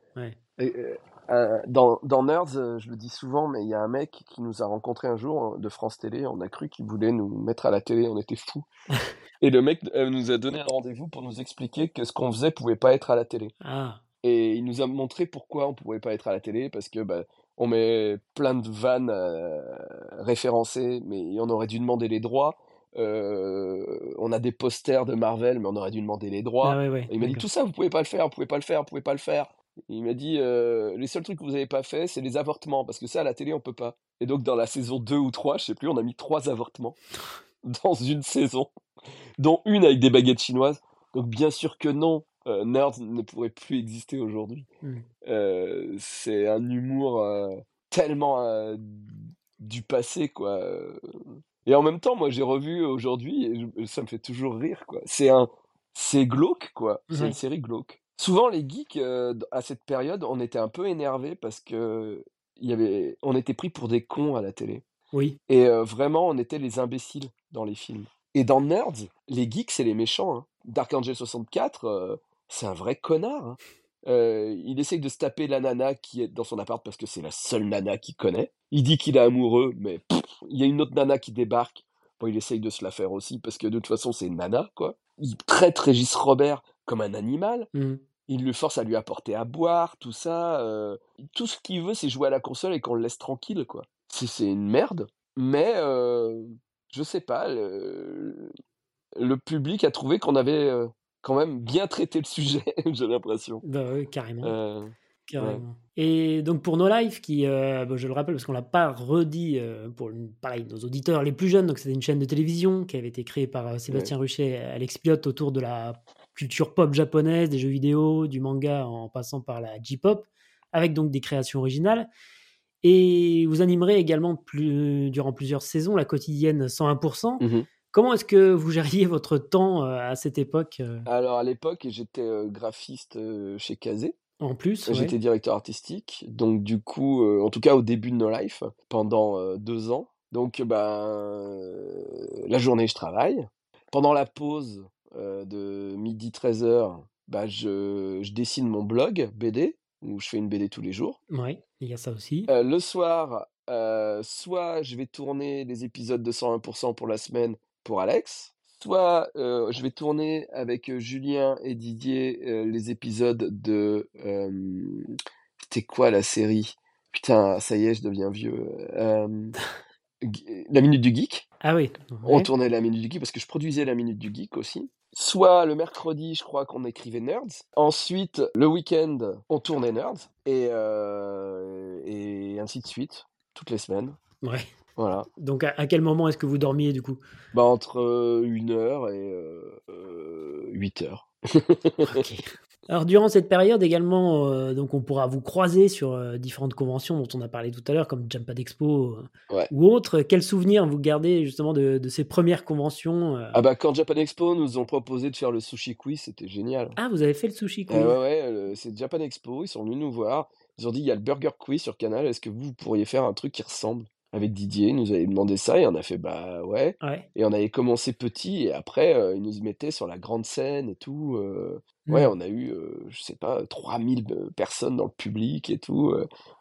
Euh, dans, dans Nerds, euh, je le dis souvent, mais il y a un mec qui nous a rencontré un jour euh, de France Télé. On a cru qu'il voulait nous mettre à la télé, on était fous. Et le mec euh, nous a donné un rendez-vous pour nous expliquer que ce qu'on faisait pouvait pas être à la télé. Ah, Et il nous a montré pourquoi on pouvait pas être à la télé, parce que bah, on met plein de vannes référencées, mais on aurait dû demander les droits. Euh, on a des posters de Marvel, mais on aurait dû demander les droits. ah ouais, ouais. Et il m'a dit tout ça, vous pouvez pas le faire, vous pouvez pas le faire, vous pouvez pas le faire. Il m'a dit euh, les seuls trucs que vous avez pas fait, c'est les avortements, parce que ça à la télé on peut pas. Et donc dans la saison 2 ou 3, je sais plus, on a mis trois avortements dans une saison, dont une avec des baguettes chinoises. Donc bien sûr que non, euh, Nerds ne pourrait plus exister aujourd'hui. Mm. Euh, c'est un humour euh, tellement du passé, quoi. Et en même temps, moi, j'ai revu aujourd'hui et je- ça me fait toujours rire, quoi. C'est un, c'est glauque, quoi. C'est une série glauque. Souvent, les geeks, euh, d- à cette période, on était un peu énervés parce que il y avait, on était pris pour des cons à la télé. Oui. Et euh, vraiment, on était les imbéciles dans les films. Et dans Nerds, les geeks, c'est les méchants. hein. Dark Angel 64, euh, c'est un vrai connard. hein. Il essaye de se taper la nana qui est dans son appart parce que c'est la seule nana qu'il connaît. Il dit qu'il est amoureux, mais il y a une autre nana qui débarque. Bon, il essaye de se la faire aussi parce que de toute façon, c'est une nana, quoi. Il traite Régis Robert comme un animal. Mhm. Il le force à lui apporter à boire, tout ça. euh, tout ce qu'il veut, c'est jouer à la console et qu'on le laisse tranquille, quoi. C'est c'est une merde. Mais euh, je sais pas, le, le public a trouvé qu'on avait euh, quand même bien traité le sujet, j'ai l'impression. Bah oui, carrément. Euh, carrément. Et donc pour No Life, qui, euh, bah, je le rappelle parce qu'on l'a pas redit euh, pour pareil, nos auditeurs les plus jeunes, donc c'était une chaîne de télévision qui avait été créée par euh, Sébastien Ruchet et Alex autour de la culture pop japonaise, des jeux vidéo, du manga, en passant par la J-pop, avec donc des créations originales. Et vous animerez également plus, durant plusieurs saisons la quotidienne 101%. Mmh Comment est-ce que vous gériez votre temps euh, à cette époque euh, Alors à l'époque, j'étais, heu, graphiste, chez Kazé. en plus ouais. J'étais directeur artistique, donc du coup, en tout cas au début de No Life, pendant, heu, 2 ans. Donc ben, la journée je travaille. Pendant la pause, heu, de 12:00-13:00, bah, je je dessine mon blog BD, où je fais une BD tous les jours. Ouais, il y a ça aussi. Heu, le soir, heu, soit je vais tourner les épisodes de 101% pour la semaine pour Alex, soit, je vais tourner avec, Julien et Didier, les épisodes de, c'était quoi la série? Putain, ça y est, je deviens vieux, La Minute du Geek. Ah oui, On tournait La Minute du Geek parce que je produisais La Minute du Geek aussi. Soit le mercredi, je crois qu'on écrivait Nerds. Ensuite, le week-end, on tournait Nerds et et ainsi de suite, toutes les semaines. Ouais. Voilà. Donc à, quel moment est-ce que vous dormiez du coup? Bah, entre, heu, 1 heure et heu heu, 8 heures. OK. Alors durant cette période également, heu, donc on pourra vous croiser sur, heu, différentes conventions dont on a parlé tout à l'heure comme Japan Expo, Ouais. ou autres. Quels souvenirs vous gardez justement de de ces premières conventions? Ah bah, quand Japan Expo nous ont proposé de faire le sushi quiz, c'était génial. Ah, vous avez fait le sushi Ah quiz? ouais, ouais, c'est Japan Expo, ils sont venus nous voir. Ils ont dit: «Il y a le burger quiz sur Canal, est-ce que vous pourriez faire un truc qui ressemble?» Avec Didier, il nous avait demandé ça et on a fait: «Bah, ouais» Ouais. et on avait commencé petit et après, heu, ils nous mettaient sur la grande scène et tout, heu, ouais, Mmh. on a eu, heu, je sais pas, 3000 b personnes dans le public et tout,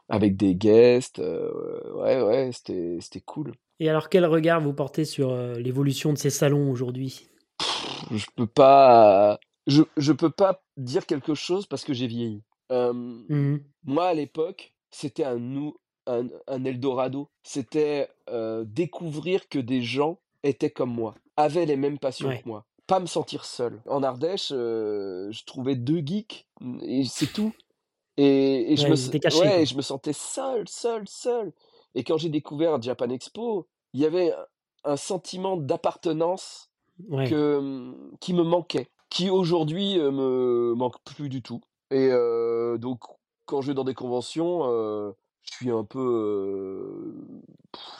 avec des guests, ouais, ouais, c'était c'était cool. Et alors quel regard vous portez sur, l'évolution de ces salons aujourd'hui? Je peux pas je je peux pas dire quelque chose parce que j'ai vieilli. Mh. moi à l'époque, c'était un nou un un eldorado. C'était, heu, découvrir que des gens étaient comme moi, avaient les mêmes passions Ouais. que moi, pas me sentir seul. En Ardèche, heu, je trouvais 2 geeks, et c'est tout et et je Ouais, me ouais, je me sentais seul, seul, seul et quand j'ai découvert Japan Expo, il y avait un sentiment d'appartenance que, mmh, qui me manquait, qui aujourd'hui, heu, me manque plus du tout et donc quand je vais dans des conventions, je suis un peu, heu,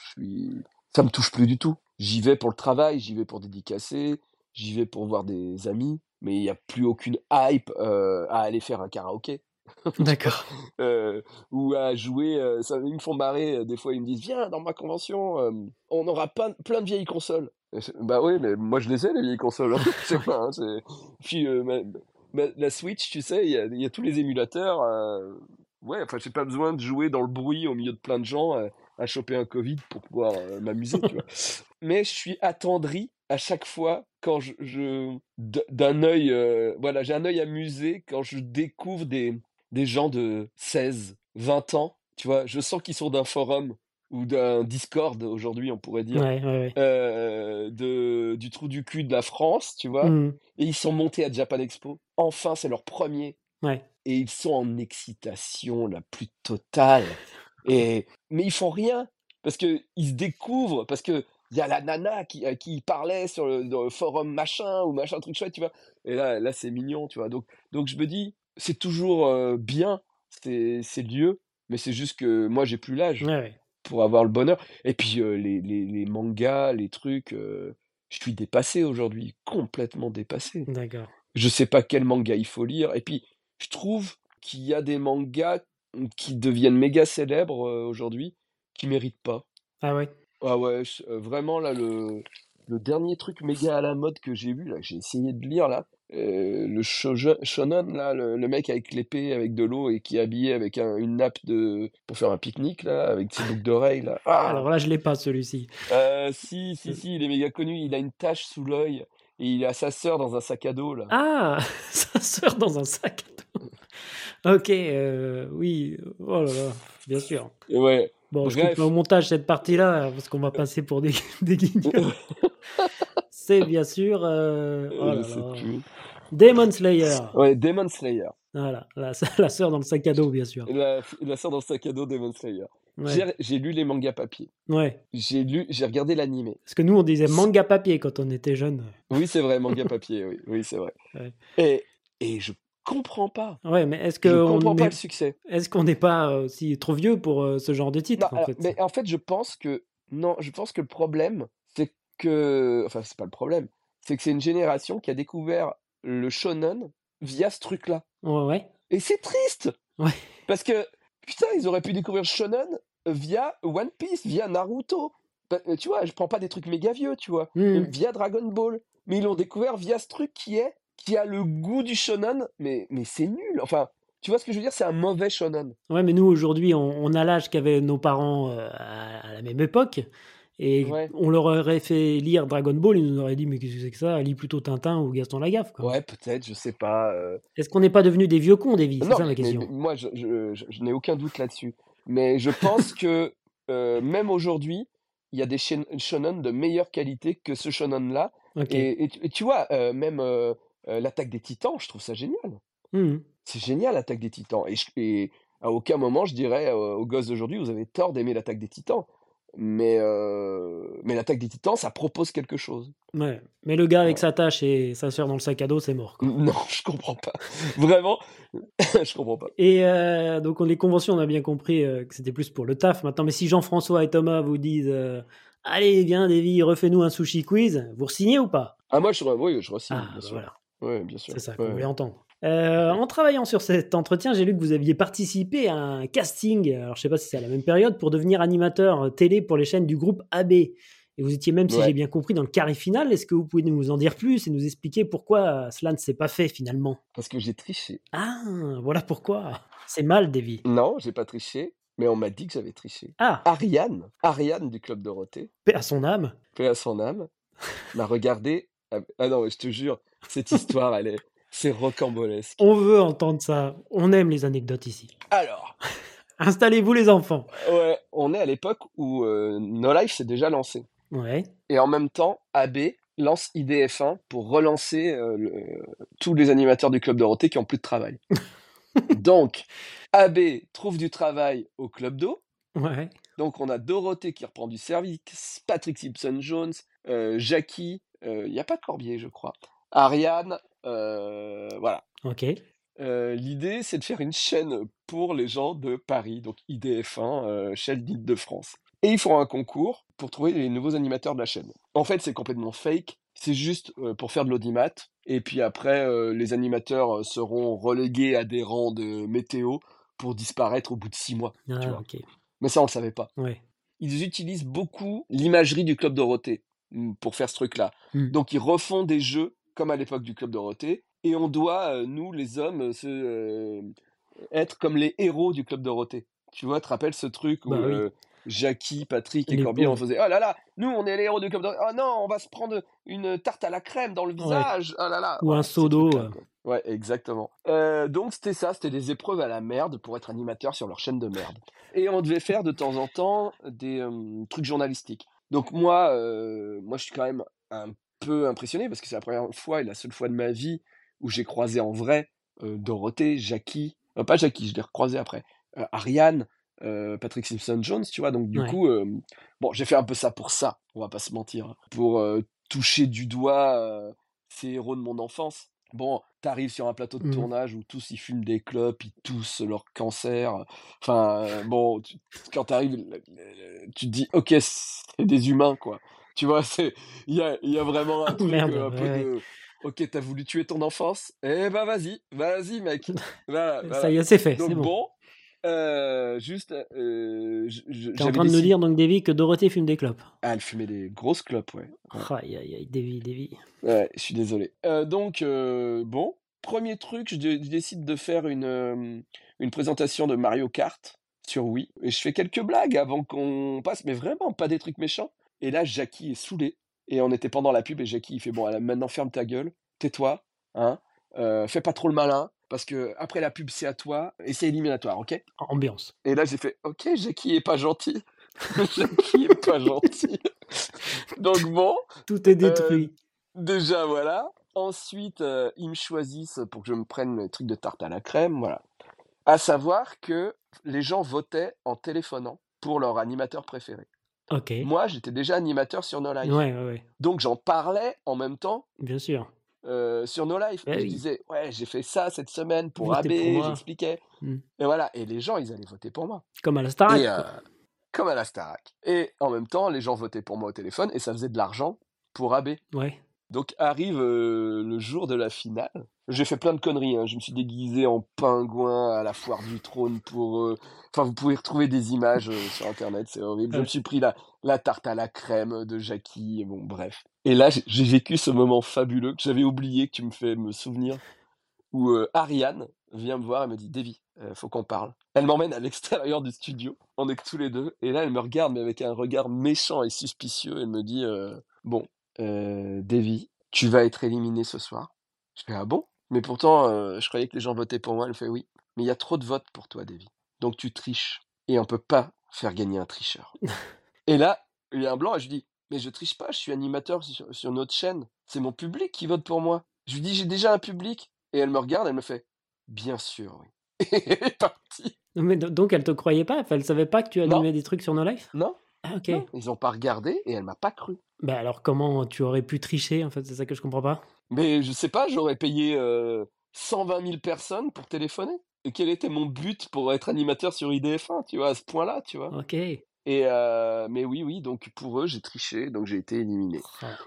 je suis ça me touche plus du tout. J'y vais pour le travail, j'y vais pour dédicacer, j'y vais pour voir des amis, mais il y a plus aucune hype, heu, à aller faire un karaoké. D'accord. Heu, ou à jouer, ça ils me font marrer, des fois ils me disent: «Viens dans ma convention, on aura plein plein de vieilles consoles». Bah oui, mais moi je les ai les vieilles consoles, hein, je sais pas, hein, puis, heu, ma ma la Switch, tu sais, il y a il y a tous les émulateurs, ouais, enfin j'ai pas besoin de jouer dans le bruit au milieu de plein de gens, heu, à choper un covid pour pouvoir, heu, m'amuser, tu vois? Mais je suis attendri à chaque fois quand je d'un œil, heu, voilà, j'ai un œil amusé quand je découvre des des gens de 16-20 ans, tu vois? Je sens qu'ils sont d'un forum ou d'un Discord aujourd'hui, on pourrait dire, Ouais, ouais, ouais. de du trou du cul de la France, tu vois? Mmh mh. Et ils sont montés à Japan Expo. Enfin, c'est leur 1er Ouais. et ils sont en excitation la plus totale et mais ils font rien parce qu'ils se découvrent, parce qu'il y a la nana qui à qui ils parlaient sur le dans le forum machin ou machin truc chouette, tu vois? Et là là, c'est mignon, tu vois? Donc donc je me dis: «C'est toujours, heu, bien ces ces lieux, mais c'est juste que moi, j'ai plus l'âge Ouais, ouais. pour avoir le bonheur» et puis, les les les mangas, les trucs, je suis dépassé aujourd'hui, complètement dépassé. D'accord. Je sais pas quel manga il faut lire et puis je trouve qu'il y a des mangas, qui deviennent méga célèbres, heu, aujourd'hui, qui méritent pas. Ah ouais? Ah ouais, heu, vraiment là, le le dernier truc méga à la mode que j'ai vu là, que j'ai essayé de lire là, heu, le shonen là, le le mec avec l'épée, avec de l'eau et qui est habillé avec un une nappe de pour faire un pique-nique là, avec ses boucles d'oreilles là. Ah! Alors là, je l'ai pas celui-ci. Heu, si, si, si, il est méga connu, il a une tache sous l'œil et il a sa sœur dans un sac à dos là. Ah! Sa sœur dans un sac à dos. OK, heu, oui, oh là là, bien sûr. Et ouais, Bon, je couperai au bref. montage cette partie-là, parce qu'on va passer pour des des guignols. C'est bien sûr, heu, oh là. Demon Slayer. Ouais, Demon Slayer. Voilà, la sœur la sœur dans le sac à dos, bien sûr. La la sœur dans le sac à dos, Demon Slayer. Ouais. J'ai lu les mangas papier. Ouais. J'ai lu, j'ai regardé l'animé. Parce que nous, on disait manga papier quand on était jeune. Oui, c'est vrai, manga papier, oui, oui, c'est vrai. Ouais. Et, et je comprends pas. Ouais, mais est-ce Je que comprends on pas est... le succès. est-ce qu'on n'est pas euh, aussi trop vieux pour euh, ce genre de titre Non, en alors, fait? mais en fait, je pense que non, je pense que le problème, c'est que, enfin, c'est pas le problème, c'est que c'est une génération qui a découvert le shonen via ce truc-là. Ouais, ouais. Et c'est triste. Ouais. Parce que putain, ils auraient pu découvrir shonen via One Piece, via Naruto. Bah, euh, tu vois, je prends pas des trucs méga vieux, tu vois, Mhm. via Dragon Ball, mais ils l'ont découvert via ce truc qui est, qui a le goût du shonen, mais mais c'est nul. Enfin, tu vois ce que je veux dire, c'est un mauvais shonen. Ouais, mais nous, aujourd'hui, on, on a l'âge qu'avaient nos parents euh, à, à la même époque. Et Ouais. on leur aurait fait lire Dragon Ball, ils nous auraient dit, mais qu'est-ce que c'est que ça? Lis plutôt Tintin ou Gaston Lagaffe. quoi. Ouais, peut-être, je sais pas. euh, Est-ce qu'on n'est pas devenus des vieux cons, Davy? C'est ça ma mais- question. mais moi, je, je- je- je n'ai aucun doute là-dessus. Mais je pense que euh, même aujourd'hui, il y a des shonen de meilleure qualité que ce shonen-là. Et, et tu- et tu vois, euh, même euh, l'attaque des Titans, je trouve ça génial. Mhm. C'est génial, l'attaque des Titans. Et, je- et à aucun moment, je dirais aux gosses d'aujourd'hui, vous avez tort d'aimer l'attaque des Titans. Mais, euh, mais l'attaque des Titans, ça propose quelque chose. Ouais. Mais le gars avec Ouais. sa tâche et sa sœur dans le sac à dos, c'est mort. quoi. Non, je comprends pas. Vraiment, je comprends pas. Et euh, donc, on- les conventions, on a bien compris euh, que c'était plus pour le taf maintenant. Mais si Jean-François et Thomas vous disent Allez, viens, Davy, refais-nous un sushi quiz, vous signez ou pas? Ah, moi, je, re- oui, je re-signe, Ah, bien bah voilà, Ouais, bien sûr. c'est ça qu'on Ouais. voulait entendre. Euh, en travaillant sur cet entretien, j'ai lu que vous aviez participé à un casting, alors je sais pas si c'est à la même période, pour devenir animateur euh, télé pour les chaînes du groupe AB. Et vous étiez même, si Ouais. j'ai bien compris, dans le carré final. Est-ce que vous pouvez nous en dire plus et nous expliquer pourquoi euh, cela ne s'est pas fait finalement? Parce que j'ai triché. Ah, voilà pourquoi. C'est mal, Davy. Non, j'ai pas triché, mais on m'a dit que j'avais triché. Ah, Ariane, Ariane du Club Dorothée, paix à son âme. paix à son âme, m'a regardé. Ah ah non, je te jure, cette histoire, elle est, c'est rocambolesque. On veut entendre ça. On aime les anecdotes ici. Alors, Installez-vous les enfants. ouais, on est à l'époque où euh, No Life s'est déjà lancé. Ouais. Et en même temps, AB lance IDF1 pour relancer euh, le- tous les animateurs du Club Dorothée qui ont plus de travail. Donc, AB trouve du travail au Club d'eau. Ouais. Donc, on a Dorothée qui reprend du service, Patrick Simpson-Jones, euh, Jackie, il n'y a pas Corbier, je crois, Ariane, voilà. Ok. Euh, L'idée, c'est de faire une chaîne pour les gens de Paris, donc IDF1, euh, chaîne d'Île-de-France. Et ils font un concours pour trouver les nouveaux animateurs de la chaîne. En fait, c'est complètement fake, c'est juste euh, pour faire de l'audimat. Et puis après, euh, les animateurs euh, seront relégués à des rangs de météo pour disparaître au bout de six mois. Ah, vois. Mais ça, on le savait pas. Ouais. Ils utilisent beaucoup l'imagerie du Club Dorothée mm, pour faire ce truc-là. Hmm. Donc ils refont des jeux comme à l'époque du Club Dorothée. Et on doit, euh, nous, les hommes, euh, se, euh, être comme les héros du Club Dorothée. Tu vois, tu te rappelles ce truc où Bah oui. Jackie, Patrick et Les Corbier, on faisait Oh là là, nous, on est les héros du Club. Oh non, on va se prendre une tarte à la crème dans le visage. Oh là là. Ou un seau d'eau, quoi. Ouais, exactement. Euh, donc c'était ça, c'était des épreuves à la merde pour être animateur sur leur chaîne de merde. Et on devait faire de temps en temps des euh, trucs journalistiques. Donc moi, euh, moi je suis quand même un peu impressionné parce que c'est la première fois et la seule fois de ma vie où j'ai croisé en vrai euh, Dorothée, Jackie, euh, pas Jackie, je l'ai recroisé après, euh, Ariane, euh, Patrick Simpson-Jones, tu vois. Donc du Ouais. coup, bon, j'ai fait un peu ça pour ça, on va pas se mentir, hein, pour toucher du doigt ces héros de mon enfance. Bon, t'arrives sur un plateau de Mhm. tournage où tous ils fument des clopes, ils toussent leur cancer. Enfin, bon, tu- quand t'arrives, tu te dis, ok, c'est des humains, quoi. Tu vois, c'est, il y a, il y a vraiment un truc Merde, euh, un peu ouais, de, ok, t'as voulu tuer ton enfance, eh ben vas-y, vas-y, mec. Voilà, Ça y est, c'est fait. Donc C'est bon. bon, euh, juste, euh, T'es en train de nous dire, donc, Davy, que Dorothée fume des clopes. Ah, elle fumait des grosses clopes, ouais. Aïe, aïe, aïe, Davy, Davy. Ouais, je suis désolé. Euh, donc, bon, premier truc, je, je décide de faire une, une présentation de Mario Kart sur Wii. Et je fais quelques blagues avant qu'on passe, mais vraiment pas des trucs méchants. Et là, Jackie est saoulé. Et on était pendant la pub, et Jackie, il fait Bon, alors, maintenant, ferme ta gueule, tais-toi, hein, euh, fais pas trop le malin, parce que après la pub, c'est à toi, et c'est éliminatoire, ok? Ambiance. Et là, j'ai fait Ok, Jackie est pas gentil. Jackie est pas gentil. Donc, bon. Tout est détruit. Déjà, voilà. Ensuite, euh, ils me choisissent pour que je me prenne le truc de tarte à la crème, voilà. À savoir que les gens votaient en téléphonant pour leur animateur préféré. OK. Moi, j'étais déjà animateur sur No Life. Ouais, ouais, ouais. Donc j'en parlais en même temps, Bien sûr. heu, sur No Life et je disais: «Ouais, j'ai fait ça cette semaine pour Votez AB», j'expliquais Mmh. et voilà et les gens, ils allaient voter pour moi Comme à la Starac, comme à la Starac et en même temps, les gens votaient pour moi au téléphone et ça faisait de l'argent pour AB. Ouais. Donc arrive, heu, le jour de la finale. J'ai fait plein de conneries, hein. Je me suis déguisé en pingouin à la foire du trône pour, heu enfin, vous pouvez retrouver des images, heu, sur internet, c'est horrible. Je me suis pris la la tarte à la crème de Jackie, bon bref. Et là, j'ai vécu ce moment fabuleux que j'avais oublié, que tu me fais me souvenir, où, heu, Ariane vient me voir et me dit: «Davy, faut qu'on parle». Elle m'emmène à l'extérieur du studio, on est que tous les 2 et là, elle me regarde mais avec un regard méchant et suspicieux. Elle me dit, «Bon, Davy, tu vas être éliminé ce soir». Je fais: «Ah bon? Mais pourtant, heu, je croyais que les gens votaient pour moi». Elle fait: «Oui, mais il y a trop de votes pour toi, Davy, donc tu triches et on peut pas faire gagner un tricheur». Et là, il y a un blanc et je lui dis: «Mais je triche pas, je suis animateur sur sur notre chaîne, c'est mon public qui vote pour moi». Je lui dis: «J'ai déjà un public» et elle me regarde, elle me fait: «Bien sûr, oui» et elle est partie. Mais donc elle te croyait pas? Elle savait pas que tu Non. animais des trucs sur No Life? Non, Ah OK. non, ils ont pas regardé et elle m'a pas cru. Bah, alors comment tu aurais pu tricher, en fait? C'est ça que je comprends pas. Mais je sais pas, j'aurais payé, heu, 120 000 personnes pour téléphoner? Et quel était mon but pour être animateur sur IDF1, tu vois? À ce point-là, tu vois? OK. Et heu, mais oui, oui, donc pour eux, j'ai triché, donc j'ai été éliminé.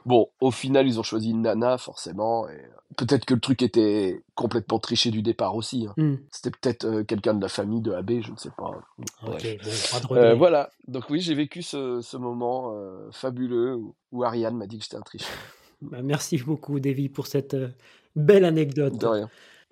Bon, au final, ils ont choisi une nana forcément et peut-être que le truc était complètement triché du départ aussi, hein. Mmh. C'était peut-être, quelqu'un de la famille de AB, je ne sais pas. OK, Bref. bon, pas de Heu, regret. voilà, donc oui, j'ai vécu ce ce moment, fabuleux où où Ariane m'a dit que j'étais un tricheur. Bah, merci beaucoup, Davy, pour cette, heu, belle anecdote. De rien.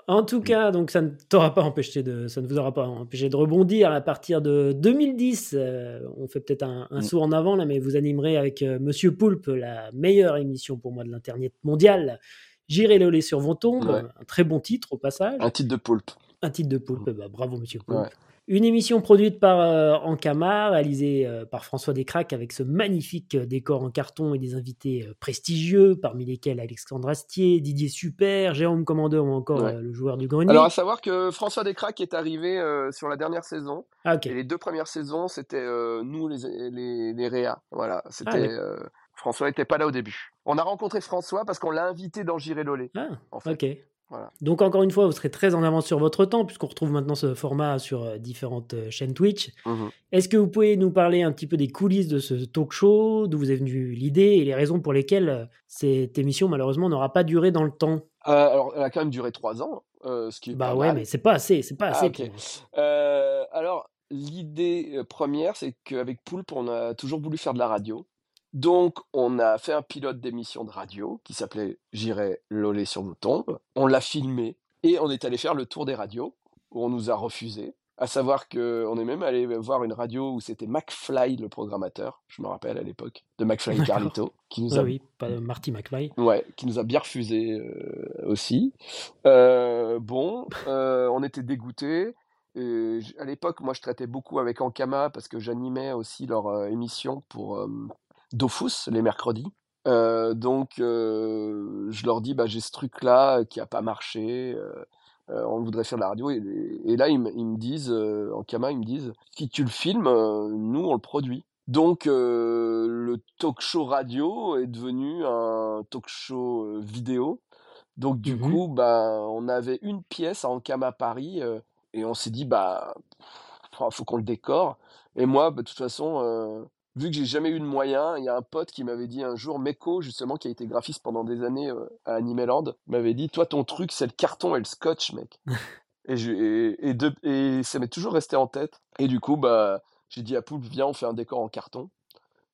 En tout cas, donc ça ne t'aura pas empêché de ça ne vous aura pas empêché de rebondir à partir de 2010, heu, on fait peut-être un un Mmh. saut en avant là, mais vous animerez avec, heu, Monsieur Poulpe la meilleure émission pour moi de l'internet mondial, J'irai le lait sur vos tombes, Ouais. un très bon titre au passage. Un titre de poulpe. Un titre de Poulpe, bah, bravo Monsieur Poulpe. Ouais. Une émission produite par euh, Ankama, réalisée euh, par François Descraques avec ce magnifique euh, décor en carton et des invités euh, prestigieux, parmi lesquels Alexandre Astier, Didier Super, Jérôme Commandeur ou encore Ouais. le joueur du grenier. Alors, à savoir que François Descraques est arrivé sur la dernière saison. ah. Et les deux premières saisons, c'était nous, les, les, les Réa. Voilà. C'était. d'accord. euh, François n'était pas là au début. On a rencontré François parce qu'on l'a invité dans J'irai Lolé. Ah, en fait. ok. Voilà. Donc encore une fois, vous serez très en avance sur votre temps, puisqu'on retrouve maintenant ce format sur euh, différentes euh, chaînes Twitch. Mhm. Est-ce que vous pouvez nous parler un petit peu des coulisses de ce talk show, d'où vous est venue l'idée et les raisons pour lesquelles euh, cette émission malheureusement n'aura pas duré dans le temps? Euh, alors, elle a quand même duré trois ans, euh, ce qui est Bah ouais, mal. mais c'est pas assez, c'est pas Ah, assez. pour- Euh, alors, l'idée première, c'est qu'avec Poulpe, on a toujours voulu faire de la radio. Donc, on a fait un pilote d'émission de radio qui s'appelait J'irai Lolé sur vos tombes. On l'a filmé et on est allé faire le tour des radios où on nous a refusé. À savoir qu'on est même allé voir une radio où c'était McFly, le programmateur, je me rappelle à l'époque, de McFly et. Carlito, qui nous Ah a oui, pas Marty McFly. Ouais, qui nous a bien refusé euh, aussi. Euh, bon, euh, on était dégoûtés. Et à l'époque, moi, je traitais beaucoup avec Ankama parce que j'animais aussi leur euh, émission pour euh, Dofus les mercredis. Euh, donc, euh, je leur dis, bah, j'ai ce truc-là qui a pas marché. euh, euh, on voudrait faire de la radio. Et, et là, ils, me- ils me disent, euh, Ankama, ils me disent, si tu le filmes, euh, nous, on le produit. Donc, euh, le talk show radio est devenu un talk show euh, vidéo. Donc, du Mhm. coup, bah, on avait une pièce à Ankama Paris euh, et on s'est dit, bah, il faut qu'on le décore. Et moi, bah, de toute façon, euh, vu que j'ai jamais eu de moyens, il y a un pote qui m'avait dit un jour, Meko, justement, qui a été graphiste pendant des années euh, à Animeland, m'avait dit, toi, ton truc, c'est le carton et le scotch, mec. Et, je- et, et, de- et ça m'est toujours resté en tête. Et du coup, bah, j'ai dit à Poulpe, viens, on fait un décor en carton.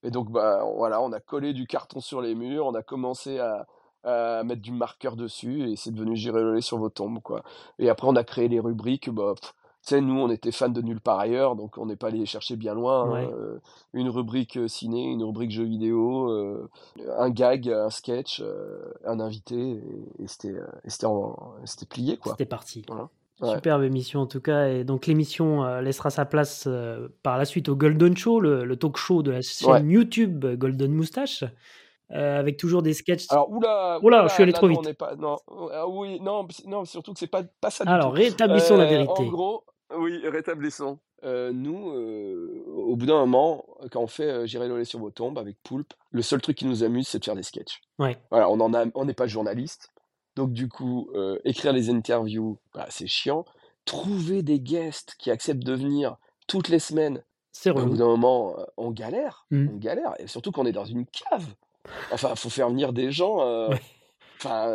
Et donc, bah, voilà, on a collé du carton sur les murs, on a commencé à, à mettre du marqueur dessus, et c'est devenu lait sur vos tombes, quoi. Et après, on a créé les rubriques, bah, pff, tu sais, nous, on était fans de nulle part ailleurs, donc on n'est pas allé chercher bien loin. hein. Ouais. Euh, une rubrique euh, ciné, une rubrique jeux vidéo, euh, un gag, un sketch, euh, un invité, et, et c'était plié, quoi. C'était parti. Voilà. Ouais. Superbe émission en tout cas. Et donc l'émission euh, laissera sa place euh, par la suite au Golden Show, le, le talk show de la chaîne Ouais. YouTube Golden Moustache, euh, avec toujours des sketchs. Alors, oula, Oula, oula, je suis allé là, trop non, vite. on n'est pas, non, ah oui, non, surtout que c'est pas, pas ça du Alors tout. rétablissons la vérité. En gros, Oui, rétablissons. Heu, nous, heu, au bout d'un moment, quand on fait, J'irai voler sur vos tombes avec Poulpe, le seul truc qui nous amuse, c'est de faire des sketchs. Ouais. Voilà, on en a on n'est pas journaliste, donc du coup, heu, écrire les interviews, bah, c'est chiant. Trouver des guests qui acceptent de venir toutes les semaines, C'est au bout d'un moment, on galère, Mmh. on galère et surtout qu'on est dans une cave. Enfin, faut faire venir des gens, Ouais. enfin,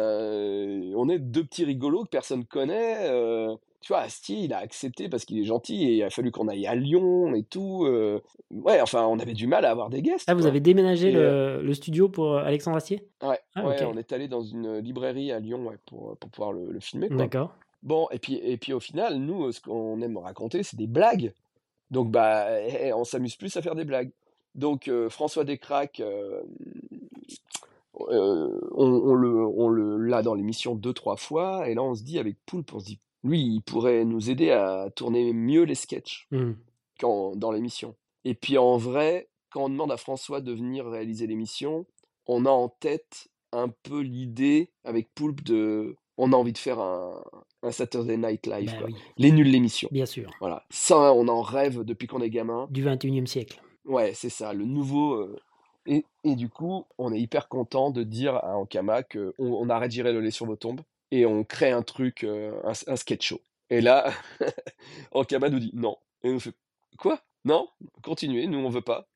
on est 2 petits rigolos que personne connaît, heu, tu vois? Astier, il a accepté parce qu'il est gentil et il a fallu qu'on aille à Lyon et tout, heu, ouais, enfin, on avait du mal à avoir des guests, Ah, vous quoi avez déménagé et heu le le studio pour, heu, Alexandre Astier? Ouais, Ah ouais, on est allés dans une, librairie à Lyon, ouais, pour, pour pouvoir le le filmer. D'accord. Bon et puis et puis au final, nous, ce qu'on aime raconter, c'est des blagues. Donc bah, eh eh, on s'amuse plus à faire des blagues. Donc François Descraques, hem, heu, on on le on le l'a dans l'émission 2-3 fois et là, on se dit avec Poulpe, on se dit: «Lui, il pourrait nous aider à tourner mieux les sketchs Mmh. dans l'émission» et puis en vrai, quand on demande à François de venir réaliser l'émission, on a en tête un peu l'idée avec Poulpe de on a envie de faire un un Saturday Night Live, Bah quoi. oui, Les nuls l'émission. bien sûr. Voilà, ça, on en rêve depuis qu'on est gamin. Du 21e siècle. Ouais, c'est ça, le nouveau, heu et et du coup, on est hyper content de dire à Ankama qu'on on arrête J'irai voler sur vos tombes et on crée un truc, heu, un sketch show et là, Ankama nous dit: «Non» et on fait: «Quoi? Non? Continuez, nous on veut pas».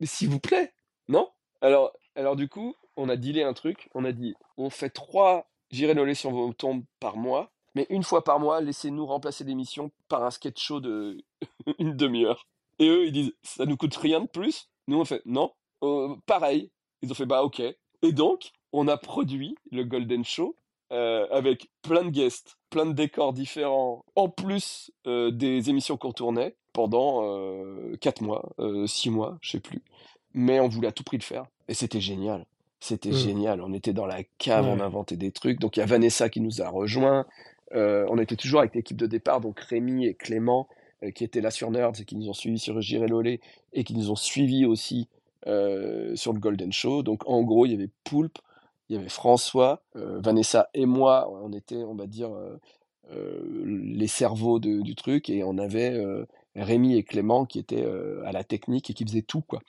«Mais s'il vous plaît, non?» alors alors du coup, on a dealé un truc, on a dit: «On fait 3 J'irai voler sur vos tombes par mois, mais 1 fois par mois, laissez-nous remplacer l'émission par un sketch show de 1/2 heure» et eux, ils disent: «Ça nous coûte rien de plus?» nous on fait: «Non». Heu, pareil. Ils ont fait: «Bah OK» et donc on a produit le Golden Show, heu, avec plein de guests, plein de décors différents, en plus, heu, des émissions qu'on tournait pendant, heu, 4 mois, heu, 6 mois, je sais plus. Mais on voulait à tout prix le faire et c'était génial. C'était Mmh. génial. On était dans la cave, Ouais, on inventait des trucs. Donc il y a Vanessa qui nous a rejoints. On était toujours avec l'équipe de départ, donc Rémi et Clément, qui étaient là sur Nerds et qui nous ont suivis sur J'irai Lolé et qui nous ont suivis aussi, sur le Golden Show. Donc en gros, il y avait Poulpe, il y avait François, heu, Vanessa et moi, on était, on va dire, heu heu, les cerveaux de du truc et on avait, Rémi et Clément qui étaient, à la technique et qui faisaient tout, quoi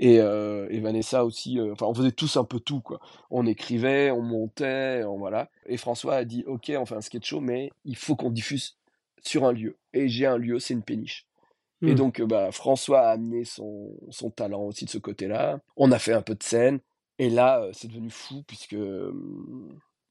et et Vanessa aussi, enfin on faisait tous un peu tout, quoi. On écrivait, on montait, on voilà et François a dit: «OK, on fait un sketch show, mais il faut qu'on diffuse sur un lieu» et j'ai un lieu, c'est une péniche et Mmh. donc bah, François a amené son son talent aussi de ce côté-là. On a fait un peu de scène et là, c'est devenu fou puisque,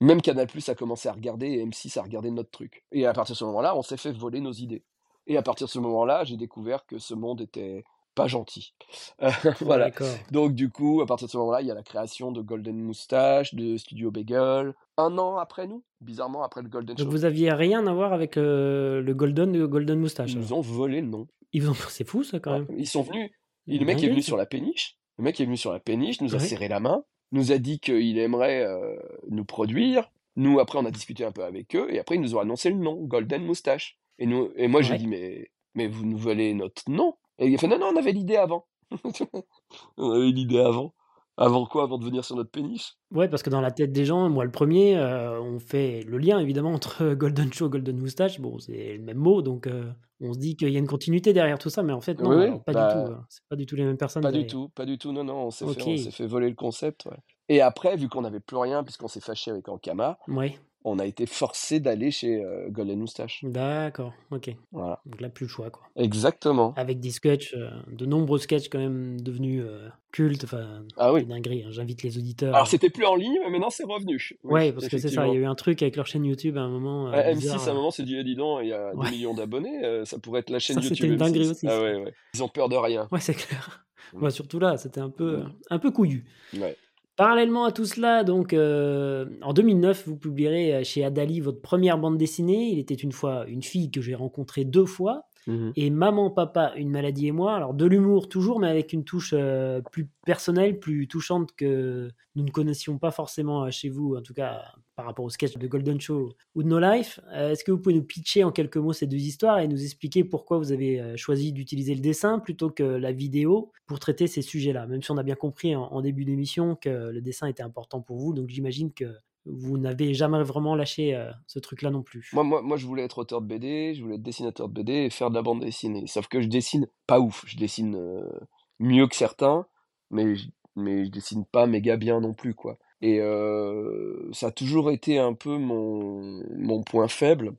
même Canal+ a commencé à regarder et M6 a regardé notre truc et à partir de ce moment-là, on s'est fait voler nos idées et à partir de ce moment-là, j'ai découvert que ce monde était pas gentil. Voilà, donc du coup, à partir de ce moment-là, il y a la création de Golden Moustache, de Studio Bagel. 1 an après nous, bizarrement après le Golden Donc Show. vous aviez rien à voir avec, le Golden de Golden Ils Moustache, alors? nous ont volé le nom. Ils ont c'est fou ça, quand Ouais, même. ils sont venus et le mec est venu sur la péniche le mec est venu sur la péniche, nous a serré la main, nous a dit qu'il aimerait, heu, nous produire. Nous, après, on a discuté un peu avec eux et après ils nous ont annoncé le nom, Golden Moustache et nous et moi j'ai dit: «Mais mais vous nous volez notre nom?» et il a fait: «Non, non, on avait l'idée avant». On avait l'idée avant. Avant quoi? Avant de venir sur notre péniche? Ouais, parce que dans la tête des gens, moi le 1er, heu, on fait le lien évidemment entre Golden Show, Golden Moustache. Bon, c'est le même mot donc heu, on se dit qu'il y a une continuité derrière tout ça, mais en fait non, oui, pas du tout, bah hein. C'est pas du tout les mêmes personnes Pas du tout, pas du tout. Non, non, on s'est fait voler le concept, ouais et après, vu qu'on n'avait plus rien puisqu'on s'est fâchés avec Ankama, Mouais. On a été forcés d'aller chez, heu, Golden Moustache. D'accord, OK. Voilà. Donc là, plus le choix, quoi. Exactement. Avec des sketchs, heu, de nombreux sketchs quand même devenus, heu, cultes, enfin, Ah oui. dingueries, hein. J'invite les auditeurs Alors c'était plus en ligne, mais maintenant c'est revenu. Oui, Ouais, parce que c'est ça, il y a eu un truc avec leur chaîne YouTube à un moment, heu, Ouais, bizarre, M6 à un moment s'est dit: «Eh dis donc, il y a 2 Ouais. 000 000 d'abonnés, ça pourrait être la chaîne Ça, c'était YouTube une dinguerie M6». aussi, Ah ouais. Ils ont peur de rien. Ouais, c'est clair. Mmh. Bah, surtout là, c'était un peu, Mmh. un peu couillu. Ouais. Parallèlement à tout cela, donc heu, en 2009, vous publierez, heu, chez Adali votre 1re bande dessinée, Il était une fois une fille que j'ai rencontrée 2 fois Mmh mh. et Maman, Papa, une maladie et moi. Alors de l'humour toujours, mais avec une touche, heu, plus personnelle, plus touchante que nous ne connaissions pas forcément, heu, chez vous, en tout cas par rapport aux sketchs de Golden Show ou de No Life. Heu, est-ce que vous pouvez nous pitcher en quelques mots ces 2 histoires et nous expliquer pourquoi vous avez, heu, choisi d'utiliser le dessin plutôt que la vidéo pour traiter ces sujets-là? Même si on a bien compris en début d'émission que le dessin était important pour vous, donc j'imagine que vous n'avez jamais vraiment lâché euh, ce truc-là non plus. Moi, moi, moi, je voulais être auteur de BD, je voulais être dessinateur de BD et faire de la bande dessinée. Sauf que je dessine pas ouf. Je dessine euh, mieux que certains, mais je, mais je dessine pas méga bien non plus, quoi. Et ça a toujours été un peu mon, point faible.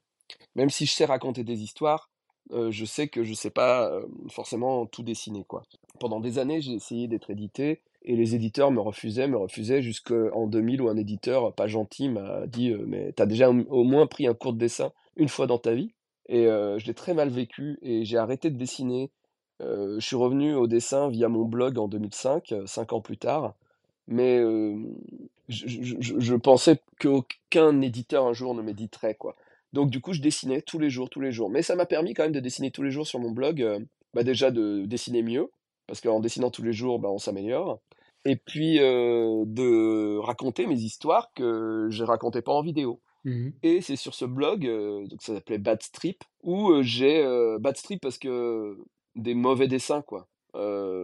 Même si je sais raconter des histoires, je sais que je sais pas forcément tout dessiner, quoi. Pendant des années, j'ai essayé d'être édité et les éditeurs me refusaient, me refusaient jusqu'en 2000 où un éditeur pas gentil m'a dit mais t'as déjà au moins pris un cours de dessin une fois dans ta vie? et je l'ai très mal vécu et j'ai arrêté de dessiner. Je suis revenu au dessin via mon blog en 2005, euh, cinq ans plus tard, mais je, je- je- je pensais qu'aucun éditeur un jour ne m'éditerait quoi. Donc du coup je dessinais tous les jours, tous les jours. Mais ça m'a permis quand même de dessiner tous les jours sur mon blog, euh, bah déjà de dessiner mieux parce qu'en dessinant tous les jours, bah, on s'améliore. Et puis euh, de raconter mes histoires que je racontais pas en vidéo. Mhm. Et c'est sur ce blog, euh, donc ça s'appelait Bad Strip, où euh, j'ai Bad Strip parce que des mauvais dessins, quoi.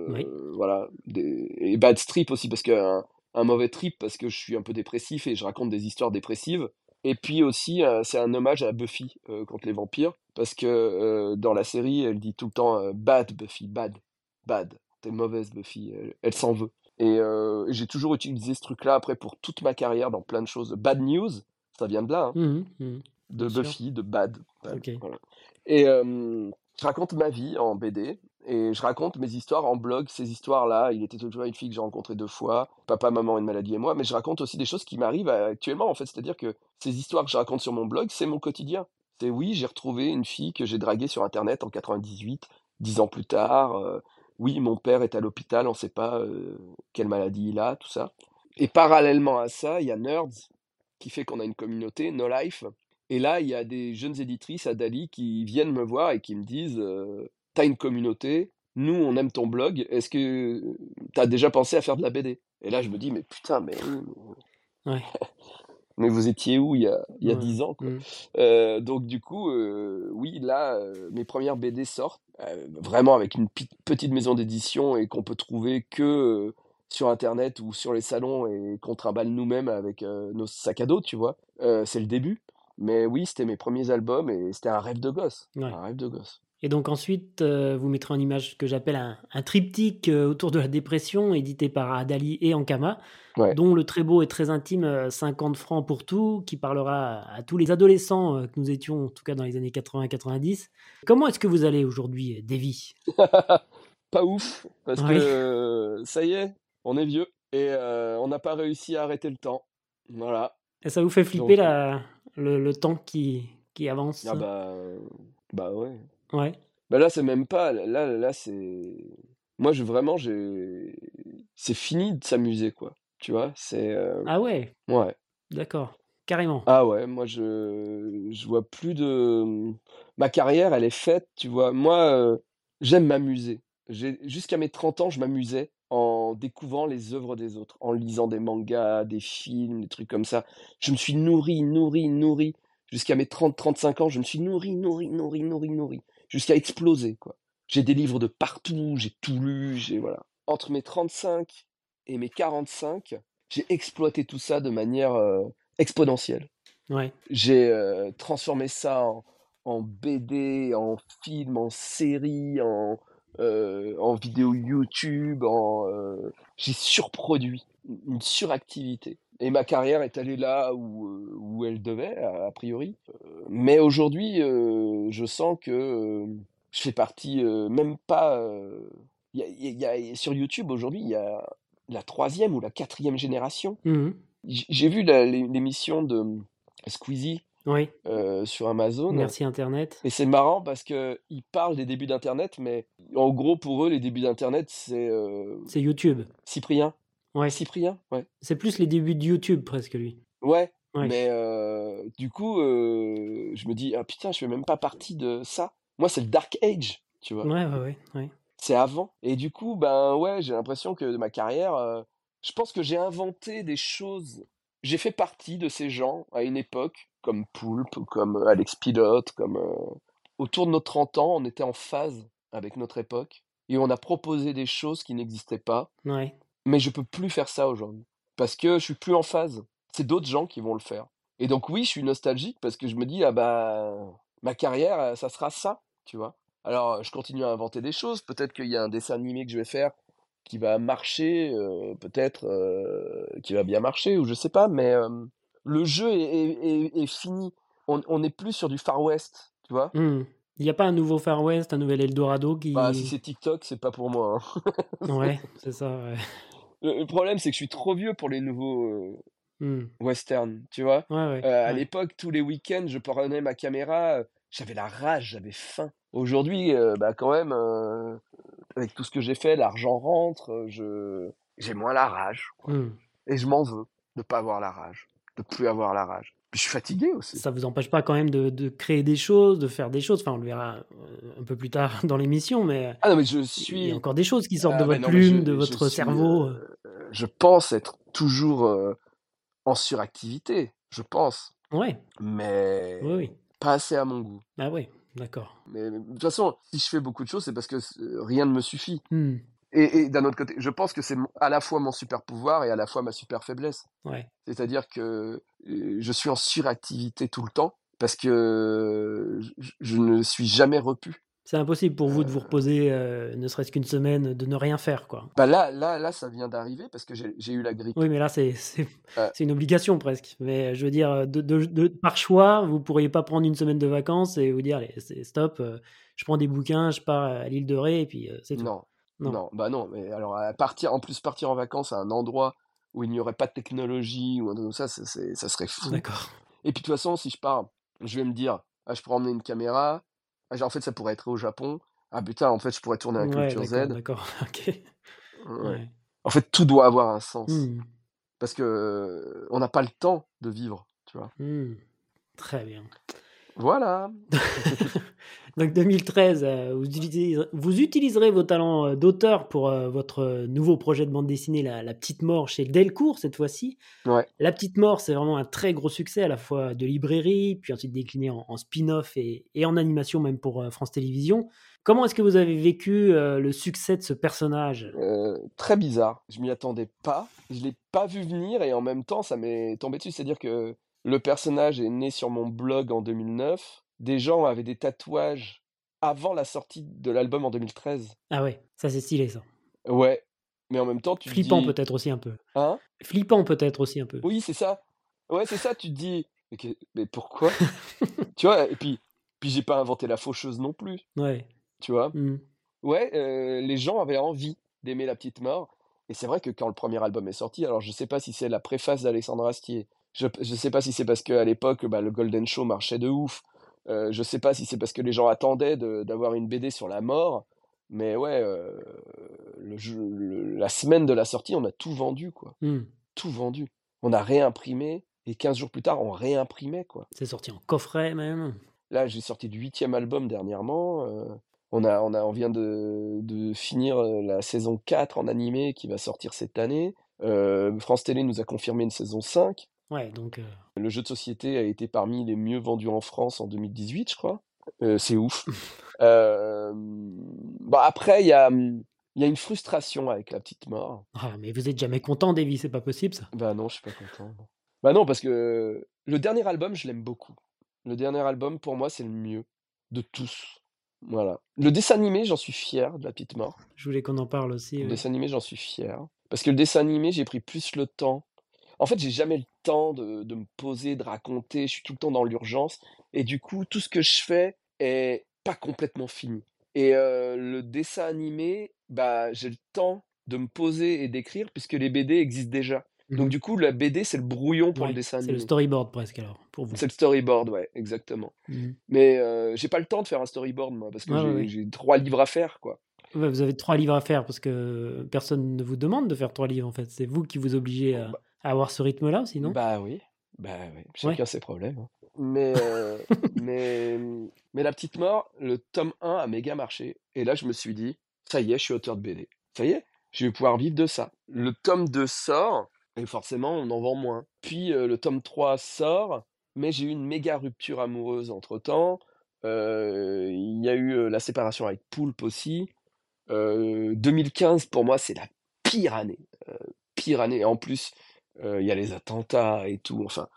Oui. voilà. Des- et Bad Strip aussi parce un mauvais trip parce que je suis un peu dépressif et je raconte des histoires dépressives. Et puis aussi, euh, c'est un hommage à Buffy euh, contre les vampires parce que euh, dans la série, elle dit tout le temps Bad Buffy, bad, bad. T'es mauvaise Buffy, elle, elle s'en veut. Et j'ai toujours utilisé ce truc-là après pour toute ma carrière dans plein de choses. Bad News, ça vient de là, hein Mhm, mhm. de sûr. Buffy, de Bad. Bad, Ok. voilà. Et je raconte ma vie en BD et je raconte mes histoires en blog. Ces histoires-là, il était toujours une fille que j'ai rencontrée deux fois, papa, maman, une maladie et moi. Mais je raconte aussi des choses qui m'arrivent actuellement, en fait. C'est-à-dire que ces histoires que je raconte sur mon blog, c'est mon quotidien. C'est oui, j'ai retrouvé une fille que j'ai draguée sur Internet en 98, dix ans plus tard. euh, oui, mon père est à l'hôpital, on ne sait pas euh, quelle maladie il a, tout ça. Et parallèlement à ça, il y a Nerds, qui fait qu'on a une communauté, No Life. Et là, il y a des jeunes éditrices à Dali qui viennent me voir et qui me disent euh, T'as une communauté, nous, on aime ton blog, est-ce que t'as déjà pensé à faire de la BD Et là, je me dis Mais putain, mais, mais- Ouais. mais vous étiez où il y a, il y a Ouais. 10 ans quoi? Euh, donc du coup, euh, oui, là, euh, mes premières BD sortent, vraiment avec une petite maison d'édition et qu'on peut trouver que sur Internet ou sur les salons et qu'on trimballe nous-mêmes avec nos sacs à dos, tu vois? C'est le début. Mais oui, c'était mes premiers albums et c'était un rêve de gosse. Ouais. Un rêve de gosse. Et donc ensuite, euh, vous mettrez en image ce que j'appelle un, un triptyque euh, autour de la dépression, édité par Adali et Ankama, Ouais. dont le très beau et très intime euh, 50 francs pour tout, qui parlera à tous les adolescents euh, que nous étions, en tout cas dans les années 80-90. Comment est-ce que vous allez aujourd'hui, euh, Davy Pas ouf, parce que euh, ça y est, on est vieux et euh, on n'a pas réussi à arrêter le temps. Voilà. Et ça vous fait flipper Donc, la, le, le temps qui, qui avance? Ah bah, euh, bah ouais. Ouais. Bah là, c'est même pas. Là, là, c'est. Moi, je vraiment, j'ai. C'est fini de s'amuser, quoi. Tu vois, c'est. euh, Ah ouais, Ouais. d'accord. Carrément. Ah ouais, moi, je. Je vois plus de. Ma carrière, elle est faite, tu vois. Moi, euh, j'aime m'amuser. Jusqu'à mes 30 ans, je m'amusais en découvrant les œuvres des autres, en lisant des mangas, des films, des trucs comme ça. Je me suis nourri, nourri, nourri. Jusqu'à mes 30-35 ans, je me suis nourri, nourri, nourri, nourri, nourri. Jusqu'à exploser, quoi. J'ai des livres de partout, j'ai tout lu, j'ai voilà. Entre mes 35 et mes 45, j'ai exploité tout ça de manière euh, exponentielle. Ouais. J'ai euh, transformé ça en, en BD, en film, en série, en, euh, en vidéo YouTube, en, j'ai surproduit, une suractivité. Et ma carrière est allée là où, euh, où elle devait, a, a priori. Euh, mais aujourd'hui, euh, je sens que euh, je fais partie, euh, même pas... y a- y a- y sur YouTube, aujourd'hui, il y a la troisième ou la quatrième génération. J- J'ai vu l'émission de Squeezie Oui, euh, sur Amazon. merci Internet. Et c'est marrant parce que ils parlent des débuts d'Internet, mais en gros, pour eux, les débuts d'Internet, c'est euh, C'est YouTube. Cyprien. Ouais, Cyprien, ouais. c'est plus les débuts de YouTube presque lui. Ouais, Ouais. mais euh, du coup, euh, je me dis, ah putain, je fais même pas partie de ça. Moi, c'est le Dark Age, tu vois. Ouais, ouais, ouais. ouais. C'est avant. Et du coup, ben ouais, j'ai l'impression que de ma carrière, euh, je pense que j'ai inventé des choses. J'ai fait partie de ces gens à une époque, comme Poulpe, ou comme Alex Pilote, comme autour de nos 30 ans, on était en phase avec notre époque et on a proposé des choses qui n'existaient pas. Ouais. Mais je peux plus faire ça aujourd'hui parce que je suis plus en phase. c'est d'autres gens qui vont le faire. Et donc oui, je suis nostalgique parce que je me dis: «Ah bah, ma carrière, heu, ça sera ça», tu vois? Alors, je continue à inventer des choses, peut-être qu'il y a un dessin animé que je vais faire qui va marcher, heu, peut-être, heu, qui va bien marcher ou je sais pas, mais hem, le jeu est est est est fini. On n'est plus sur du Far West, tu vois? Mmh. Il y a pas un nouveau Far West, un nouvel Eldorado Bah, si qui c'est TikTok, c'est pas pour moi, hein. ouais, c'est ça, ouais. Le le problème, c'est que je suis trop vieux pour les nouveaux, heu, Mmh. westerns, tu vois? Ouais, ouais, Heu, à l'époque, tous les week-ends, je prenais ma caméra, heu, j'avais la rage, j'avais faim. Aujourd'hui, bah, quand même, avec tout ce que j'ai fait, l'argent rentre, je j'ai moins la rage, quoi Mmh. et je m'en veux de pas avoir la rage, de plus avoir la rage. Je suis fatigué aussi. Ça vous empêche pas quand même de de créer des choses, de faire des choses? Enfin, on le verra, heu, un peu plus tard dans l'émission, mais Ah non, mais je il y a suis encore des choses qui sortent de ah votre non, plume, de je votre suis, cerveau, heu, je pense être toujours, heu, en suractivité, je pense, Ouais, oui, mais oui. pas assez à mon goût. Ah ouais, d'accord. Mais de toute façon, si je fais beaucoup de choses, c'est parce que rien ne me suffit Mmh. Et et d'un autre côté, je pense que c'est à la fois mon super pouvoir et à la fois ma super faiblesse. Ouais. C'est-à-dire que, heu, je suis en suractivité tout le temps parce que je je ne suis jamais repu. C'est impossible pour vous de vous Heu, reposer, heu, ne serait-ce qu'une semaine, de ne rien faire, quoi? bah, là là là, ça vient d'arriver parce que j'ai eu la grippe. Oui, mais là, c'est c'est une obligation presque. Mais je veux dire, heu, de de de par choix, vous pourriez pas prendre une semaine de vacances et vous dire: «Allez, c'est stop, je prends des bouquins, je pars à l'île de Ré et puis, c'est tout». non, Non, non, bah, non, mais alors à partir en plus partir en vacances à un endroit où il n'y aurait pas de technologie ou un truc ça, ça serait fou d'accord. et puis de toute façon, si je pars, je vais me dire: «Ah, je pourrais emmener une caméra. Ah, genre, en fait, ça pourrait être au Japon. Ah putain, en fait, je pourrais tourner un Ouais, Culture d'accord, Z». d'accord, OK. Ouais. Ouais. En fait, tout doit avoir un sens Mmh. parce que, heu, on n'a pas le temps de vivre, tu vois? Mmh. Très bien. Voilà. Donc 2013, heu, vous utiliser vous utiliserez vos talents, heu, d'auteur pour, heu, votre, nouveau projet de bande dessinée La La Petite Mort chez Delcourt cette fois-ci. Ouais. La Petite Mort, c'est vraiment un très gros succès à la fois de librairie, puis ensuite décliné en en spin-off et et en animation même pour, France Télévisions. Comment est-ce que vous avez vécu, le succès de ce personnage? Très bizarre. Je m'y attendais pas. Je l'ai pas vu venir et en même temps, ça m'est tombé dessus. C'est-à-dire que le personnage est né sur mon blog en 2009. Des gens avaient des tatouages avant la sortie de l'album en 2013. Ah ouais, ça c'est stylé ça. Ouais, mais en même temps, tu Flippant dis peut-être aussi un peu. hein? Flippant peut-être aussi un peu. Oui, c'est ça. Ouais, c'est ça, tu te dis: «Mais pourquoi?» tu vois? Et puis puis j'ai pas inventé la faucheuse non plus, Ouais. tu vois? Mmh. Ouais, heu, les gens avaient envie d'aimer La Petite Mort et c'est vrai que quand le premier album est sorti, alors je sais pas si c'est la préface d'Alexandre Astier, je je sais pas si c'est parce qu'à l'époque, bah, le Golden Show marchait de ouf, heu, je sais pas si c'est parce que les gens attendaient d'avoir une BD sur la mort, mais ouais, heu, le jeu le la semaine de la sortie, on a tout vendu, quoi, Mmh. tout vendu. On a réimprimé et 15 jours plus tard, on réimprimait, quoi. C'est sorti en coffret même. Là, j'ai sorti le 8e album dernièrement, heu, on a on a on vient de de finir, la saison 4 en animé qui va sortir cette année. France Télé nous a confirmé une saison 5. Ouais, donc heu, Le jeu de société a été parmi les mieux vendus en France en 2018, je crois. Heu, c'est ouf. Hem, bah, après il y a, il y a une frustration avec La Petite Mort. ah mais vous êtes jamais content, Davy, c'est pas possible ça. Bah, non, je suis pas content. Bah, non, parce que le dernier album, je l'aime beaucoup. Le dernier album, pour moi, c'est le mieux de tous. Voilà. Le dessin animé, j'en suis fier de La Petite Mort. Je voulais qu'on en parle aussi, Le dessin animé, j'en suis fier. Parce que le dessin animé, j'ai pris plus le temps. En fait, j'ai jamais le temps de de me poser, de raconter, je suis tout le temps dans l'urgence et du coup, tout ce que je fais est pas complètement fini et heu, le dessin animé, bah, j'ai le temps de me poser et d'écrire puisque les BD existent déjà. Mmh Donc du coup, la BD, c'est le brouillon pour le dessin c'est le animé. storyboard presque alors, pour vous? C'est le storyboard, ouais, exactement. Mmh mh. Mais heu, j'ai pas le temps de faire un storyboard moi, parce que j'ai ouais. 3 livres à faire, quoi. Ouais, vous avez 3 livres à faire parce que personne ne vous demande de faire 3 livres en fait. C'est vous qui vous obligez à Bah à avoir ce rythme-là aussi, non? bah oui, bah oui, Ouais. chacun ses problèmes, hein. Mais heu, mais mais La Petite Mort, le tome 1 a méga marché et là, je me suis dit: «Ça y est, je suis auteur de BD. Ça y est, je vais pouvoir vivre de ça». Le tome 2 sort et forcément, on en vend moins. Puis, heu, le tome 3 sort, mais j'ai eu une méga rupture amoureuse entre-temps. Heu, il y a eu, heu, la séparation avec Poulpe aussi. Heu, 2015 pour moi, c'est la pire année, pire année et en plus, il y a les attentats et tout, enfin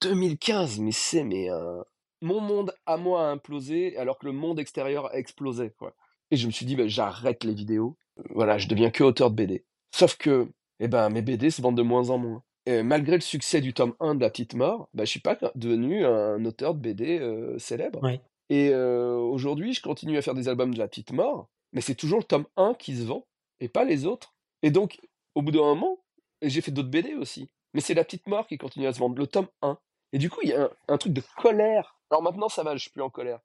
2015, mais c'est mais un mon monde à moi a implosé alors que le monde extérieur a explosé, quoi. Et je me suis dit: «Bah, j'arrête les vidéos, voilà, je deviens que auteur de BD». Sauf que, eh ben, mes BD se vendent de moins en moins. Et malgré le succès du tome 1 de La Petite Mort, bah, je suis pas devenu un auteur de BD, heu, célèbre. Et aujourd'hui, je continue à faire des albums de La Petite Mort, mais c'est toujours le tome 1 qui se vend et pas les autres. Et donc au bout d'un moment j'ai fait d'autres BD aussi, mais c'est La Petite Mort qui continue à se vendre, le tome 1 et du coup, il y a un un truc de colère. Alors maintenant ça va, je suis plus en colère,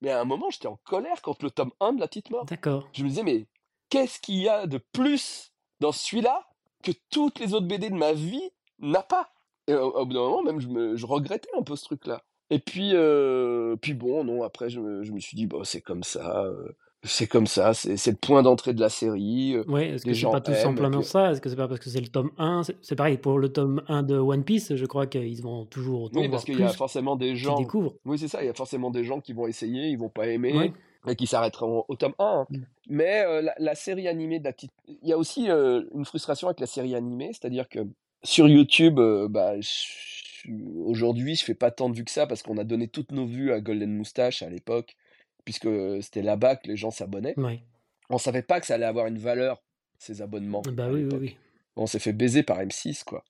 mais à un moment, j'étais en colère contre le tome 1 de La Petite Mort. D'accord. Je me disais: «Mais qu'est-ce qu'il y a de plus dans celui-là que toutes les autres BD de ma vie n'a pas?» et au au bout d'un moment, même je me je regrettais un peu ce truc-là et puis, heu, puis bon, non, après je me je me suis dit: «Bah, c'est comme ça, heu, c'est comme ça, c'est le point d'entrée de la série, heu, Ouais, est-ce que c'est pas tout aiment simplement puis» ça? Est-ce que c'est pas parce que c'est le tome 1? C'est pareil pour le tome 1 de One Piece, je crois qu'ils vendent toujours autant, Oui, parce qu'il y a forcément des qui gens découvrent. oui, c'est ça, il y a forcément des gens qui vont essayer, ils vont pas Ouais. aimer et qui s'arrêteront au tome 1, hein, Mmh. mais heu, la la série animée de La Petite il y a aussi, heu, une frustration avec la série animée, c'est-à-dire que sur YouTube, bah, je aujourd'hui, je fais pas tant de vues que ça parce qu'on a donné toutes nos vues à Golden Moustache à l'époque, puisque, c'était là-bas que les gens s'abonnaient. Ouais. On savait pas que ça allait avoir une valeur, ces abonnements, Bah, oui, oui. On s'est fait baiser par M6, quoi,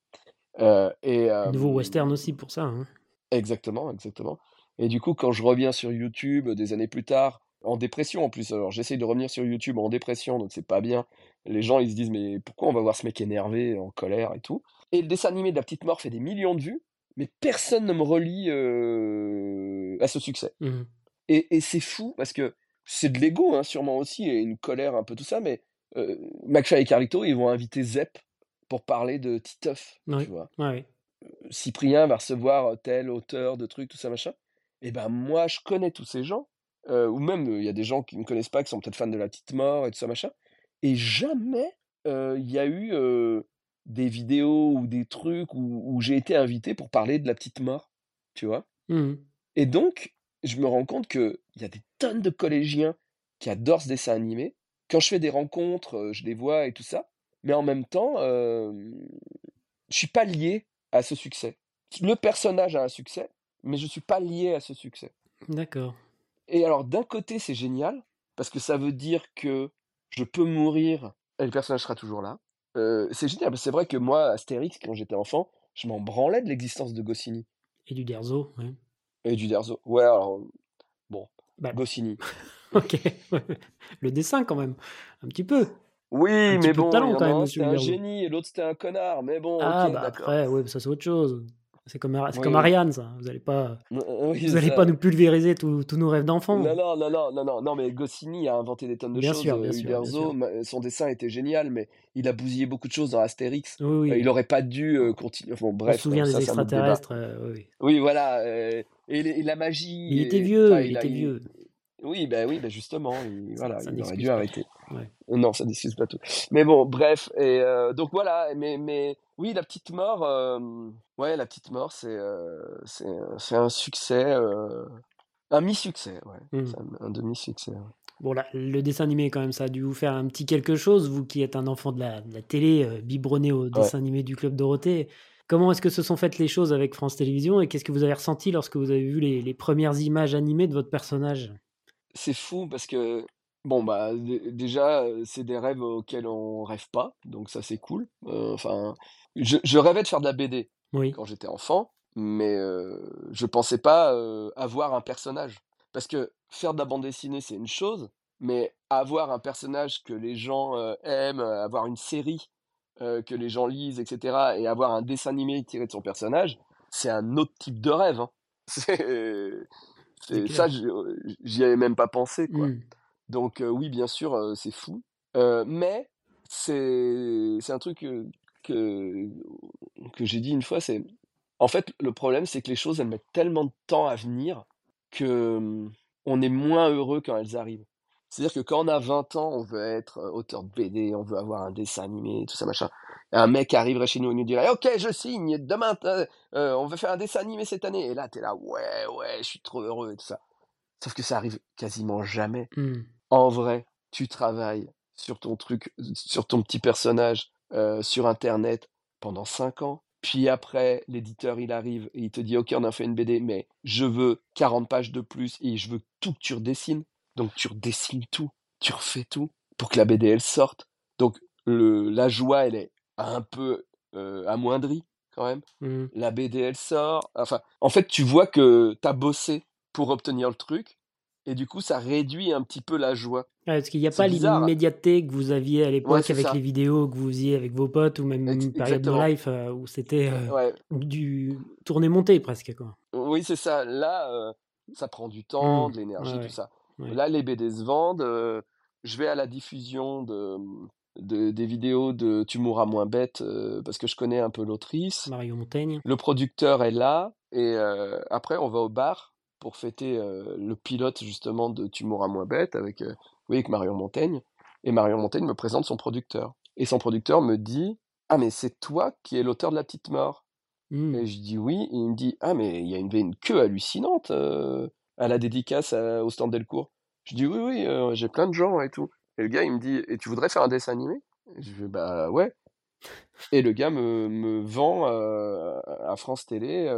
heu et Nouveau hem western aussi pour ça, hein. Exactement, exactement et du coup, quand je reviens sur YouTube, des années plus tard, en dépression en plus, alors j'essaye de revenir sur YouTube en dépression, donc c'est pas bien. Les gens, ils se disent: «Mais pourquoi on va voir ce mec énervé, en colère et tout?» et le dessin animé de La Petite Mort fait des millions de vues, mais personne ne me relie, à ce succès Mmh mh. Et et c'est fou parce que c'est de l'ego, hein, sûrement aussi et une colère, un peu tout ça, mais McFly et Carlito, ils vont inviter Zep pour parler de Titeuf, tu vois? Ouais. Cyprien va recevoir tel auteur de trucs, tout ça, machin et ben, moi, je connais tous ces gens, ou même, il y a des gens qui me connaissent pas, qui sont peut-être fans de La Petite Mort et tout ça, machin et jamais, il y a eu, des vidéos ou des trucs où où j'ai été invité pour parler de La Petite Mort, tu vois? Mmh mh. Et donc, je me rends compte qu'il y a des tonnes de collégiens qui adorent ce dessin animé. Quand je fais des rencontres, heu, je les vois et tout ça, mais en même temps, hem, je suis pas lié à ce succès. Le personnage a un succès, mais je suis pas lié à ce succès D'accord. et alors d'un côté, c'est génial parce que ça veut dire que je peux mourir et le personnage sera toujours là. Heu, c'est génial c'est vrai que moi, Astérix, quand j'étais enfant, je m'en branlais de l'existence de Goscinny Et d'Uderzo, ouais. Et d'Uderzo. Ouais, alors, bon, Bah, Goscinny. OK, le dessin quand même, un petit peu. Oui, Un mais bon, talent quand même, un, c'était un génie et l'autre, c'était un connard, mais bon, Ah, OK, bah, d'accord. après, ouais, ça, c'est autre chose. C'est comme Oui. Ariane ça, vous allez pas oui, vous allez pas nous pulvériser tous nos rêves d'enfants. Non, non, non, non, non, mais Goscinny a inventé des tonnes de Bien choses, sûr, bien sûr, bien Uderzo, sûr. ma son dessin était génial, mais il a bousillé beaucoup de choses dans Astérix. Oui, oui. il aurait pas dû, continuer bon, on se bref, souvient des extraterrestres, heu, oui, voilà, et les et la magie il était vieux, il était vieux. oui, bah, oui, bah, justement, il Ça voilà, ça il aurait dû arrêter. ouais. Non, ça n'excuse pas tout. Mais bon, bref et donc voilà, mais mais oui, La Petite Mort, ouais, La Petite Mort, c'est, c'est un c'est un succès, un mi-succès, ouais, Mmh. c'est un un demi-succès, ouais. Bon là, le dessin animé quand même, ça a dû vous faire un petit quelque chose, vous qui êtes un enfant de la de la télé, biberonné aux Ouais. dessins animés du Club Dorothée. Comment est-ce que se sont faites les choses avec France Télévisions et qu'est-ce que vous avez ressenti lorsque vous avez vu les les premières images animées de votre personnage? C'est fou parce que, bon, bah, dé déjà, heu, c'est des rêves auxquels on rêve pas, donc ça, c'est cool. Heu, enfin, je je rêvais de faire de la BD Oui. quand j'étais enfant, mais heu, je pensais pas, heu, avoir un personnage. Parce que faire de la bande dessinée, c'est une chose, mais avoir un personnage que les gens, heu, aiment, avoir une série, heu, que les gens lisent et cetera et avoir un dessin animé tiré de son personnage, c'est un autre type de rêve, hein. C'est C'est c'est ça, clair. je j'y avais même pas pensé, quoi. Mmh. Donc oui, bien sûr, c'est fou, mais c'est un truc, que que j'ai dit une fois, c'est en fait, le problème, c'est que les choses, elles mettent tellement de temps à venir que, mmh, on est moins heureux quand elles arrivent. C'est-à-dire que quand on a 20 ans, on veut être, auteur de BD, on veut avoir un dessin animé, tout ça, machin. Un mec arriverait chez nous et nous dirait: «OK, je signe, demain, on veut faire un dessin animé cette année» et là, tu es là: «Ouais, ouais, je suis trop heureux» et tout ça. Sauf que ça arrive quasiment jamais. Mmh. En vrai, tu travailles sur ton truc, sur ton petit personnage, sur internet pendant 5 ans, Puis après, l'éditeur, il arrive et il te dit: «OK, on a fait une BD, mais je veux 40 pages de plus et je veux tout que tu redessines». Donc tu redessines tout, tu refais tout pour que la BD, elle sorte. Donc le la joie, elle est un peu, amoindrie quand même. Mmh. La BD, elle sort. Enfin, en fait, tu vois que tu as bossé pour obtenir le truc et du coup, ça réduit un petit peu la joie. Ouais, parce qu'il n'y a pas l'immédiateté que vous aviez à l'époque avec ça. les vidéos que vous faisiez avec vos potes ou même une période de life euh, où c'était euh, Ouais. du tourné-monté presque, quoi. Oui, c'est ça. Là, heu, ça prend du temps, Mmh. de l'énergie, tout ça. Là, les BD se vendent, je vais à la diffusion de, de des vidéos de Tu mourras moins bête, parce que je connais un peu l'autrice. Mario Montaigne. Le producteur est là et après on va au bar pour fêter, heu, le pilote justement de Tu mourras moins bête avec, heu, oui, avec Marion Montaigne et Marion Montaigne me présente son producteur et son producteur me dit: «Ah mais c'est toi qui es l'auteur de La Petite Mort?» Mmh. et je dis: «Oui» et il me dit: «Ah mais il y a une une queue hallucinante, heu, à la dédicace à au stand Delcourt». Je dis: «Oui, oui, j'ai plein de gens et tout» et le gars il me dit: «Et tu voudrais faire un dessin animé?» et je fais: «Bah ouais» et le gars me me vend, heu, à France Télé,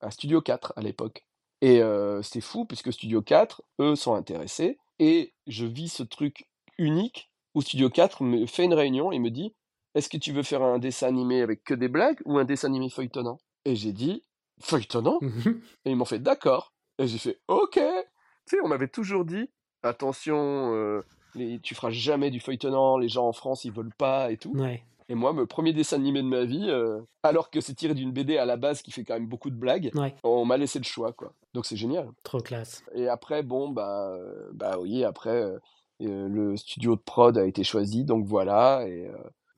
à Studio 4 à l'époque et heu, c'est fou puisque Studio 4, eux, sont intéressés et je vis ce truc unique où Studio 4 me fait une réunion et me dit: «Est-ce que tu veux faire un dessin animé avec que des blagues ou un dessin animé feuilletonnant?» et j'ai dit: «Feuilletonnant?» Et ils m'ont fait: «D'accord» et j'ai fait: «OK». Tu sais, on m'avait toujours dit: «Attention, les tu feras jamais du feuilletonnant, les gens en France, ils veulent pas et tout» Ouais. et moi, le premier dessin animé de ma vie, heu, alors que c'est tiré d'une BD à la base qui fait quand même beaucoup de blagues, Ouais. on m'a laissé le choix, quoi. Donc c'est génial. Trop classe. Et après, bon, bah, heu, bah, oui, après, heu, le studio de prod a été choisi, donc voilà et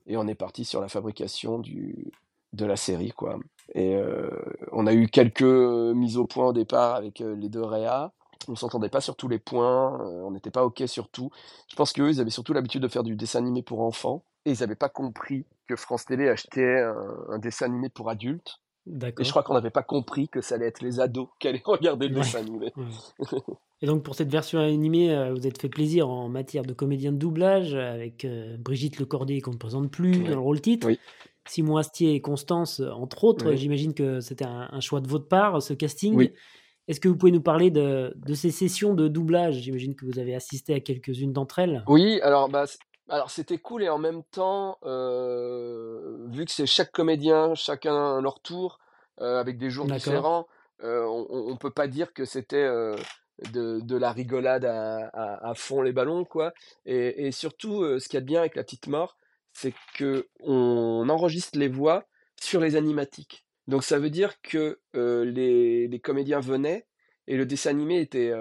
et on est parti sur la fabrication du de la série, quoi et on a eu quelques, mises au point au départ avec, les 2 réals. On s'entendait pas sur tous les points, heu, on n'était pas OK sur tout. Je pense qu'eux, ils avaient surtout l'habitude de faire du dessin animé pour enfants et ils avaient pas compris que France Télé achetait un un dessin animé pour adultes et je crois qu'on n'avait pas compris que ça allait être les ados qui allaient regarder le Ouais. dessin animé. Ouais. Et donc pour cette version animée, euh, vous êtes fait plaisir en matière de comédien de doublage avec euh, Brigitte Lecordier qu'on ne présente plus Ouais. dans le rôle titre, Oui. Simon Astier et Constance euh, entre autres. J'imagine que c'était un, un choix de votre part ce casting. Oui. Est-ce que vous pouvez nous parler de, de ces sessions de doublage? J'imagine que vous avez assisté à quelques-unes d'entre elles. Oui, alors, bah, alors c'était cool et en même temps, heu, vu que c'est chaque comédien, chacun à leur tour, heu, avec des jours différents, heu, on on peut pas dire que c'était, de de la rigolade à à à fond les ballons, quoi et et surtout, ce qu'il y a de bien avec La Petite Mort, c'est qu'on enregistre les voix sur les animatiques. Donc ça veut dire que, les les comédiens venaient et le dessin animé était,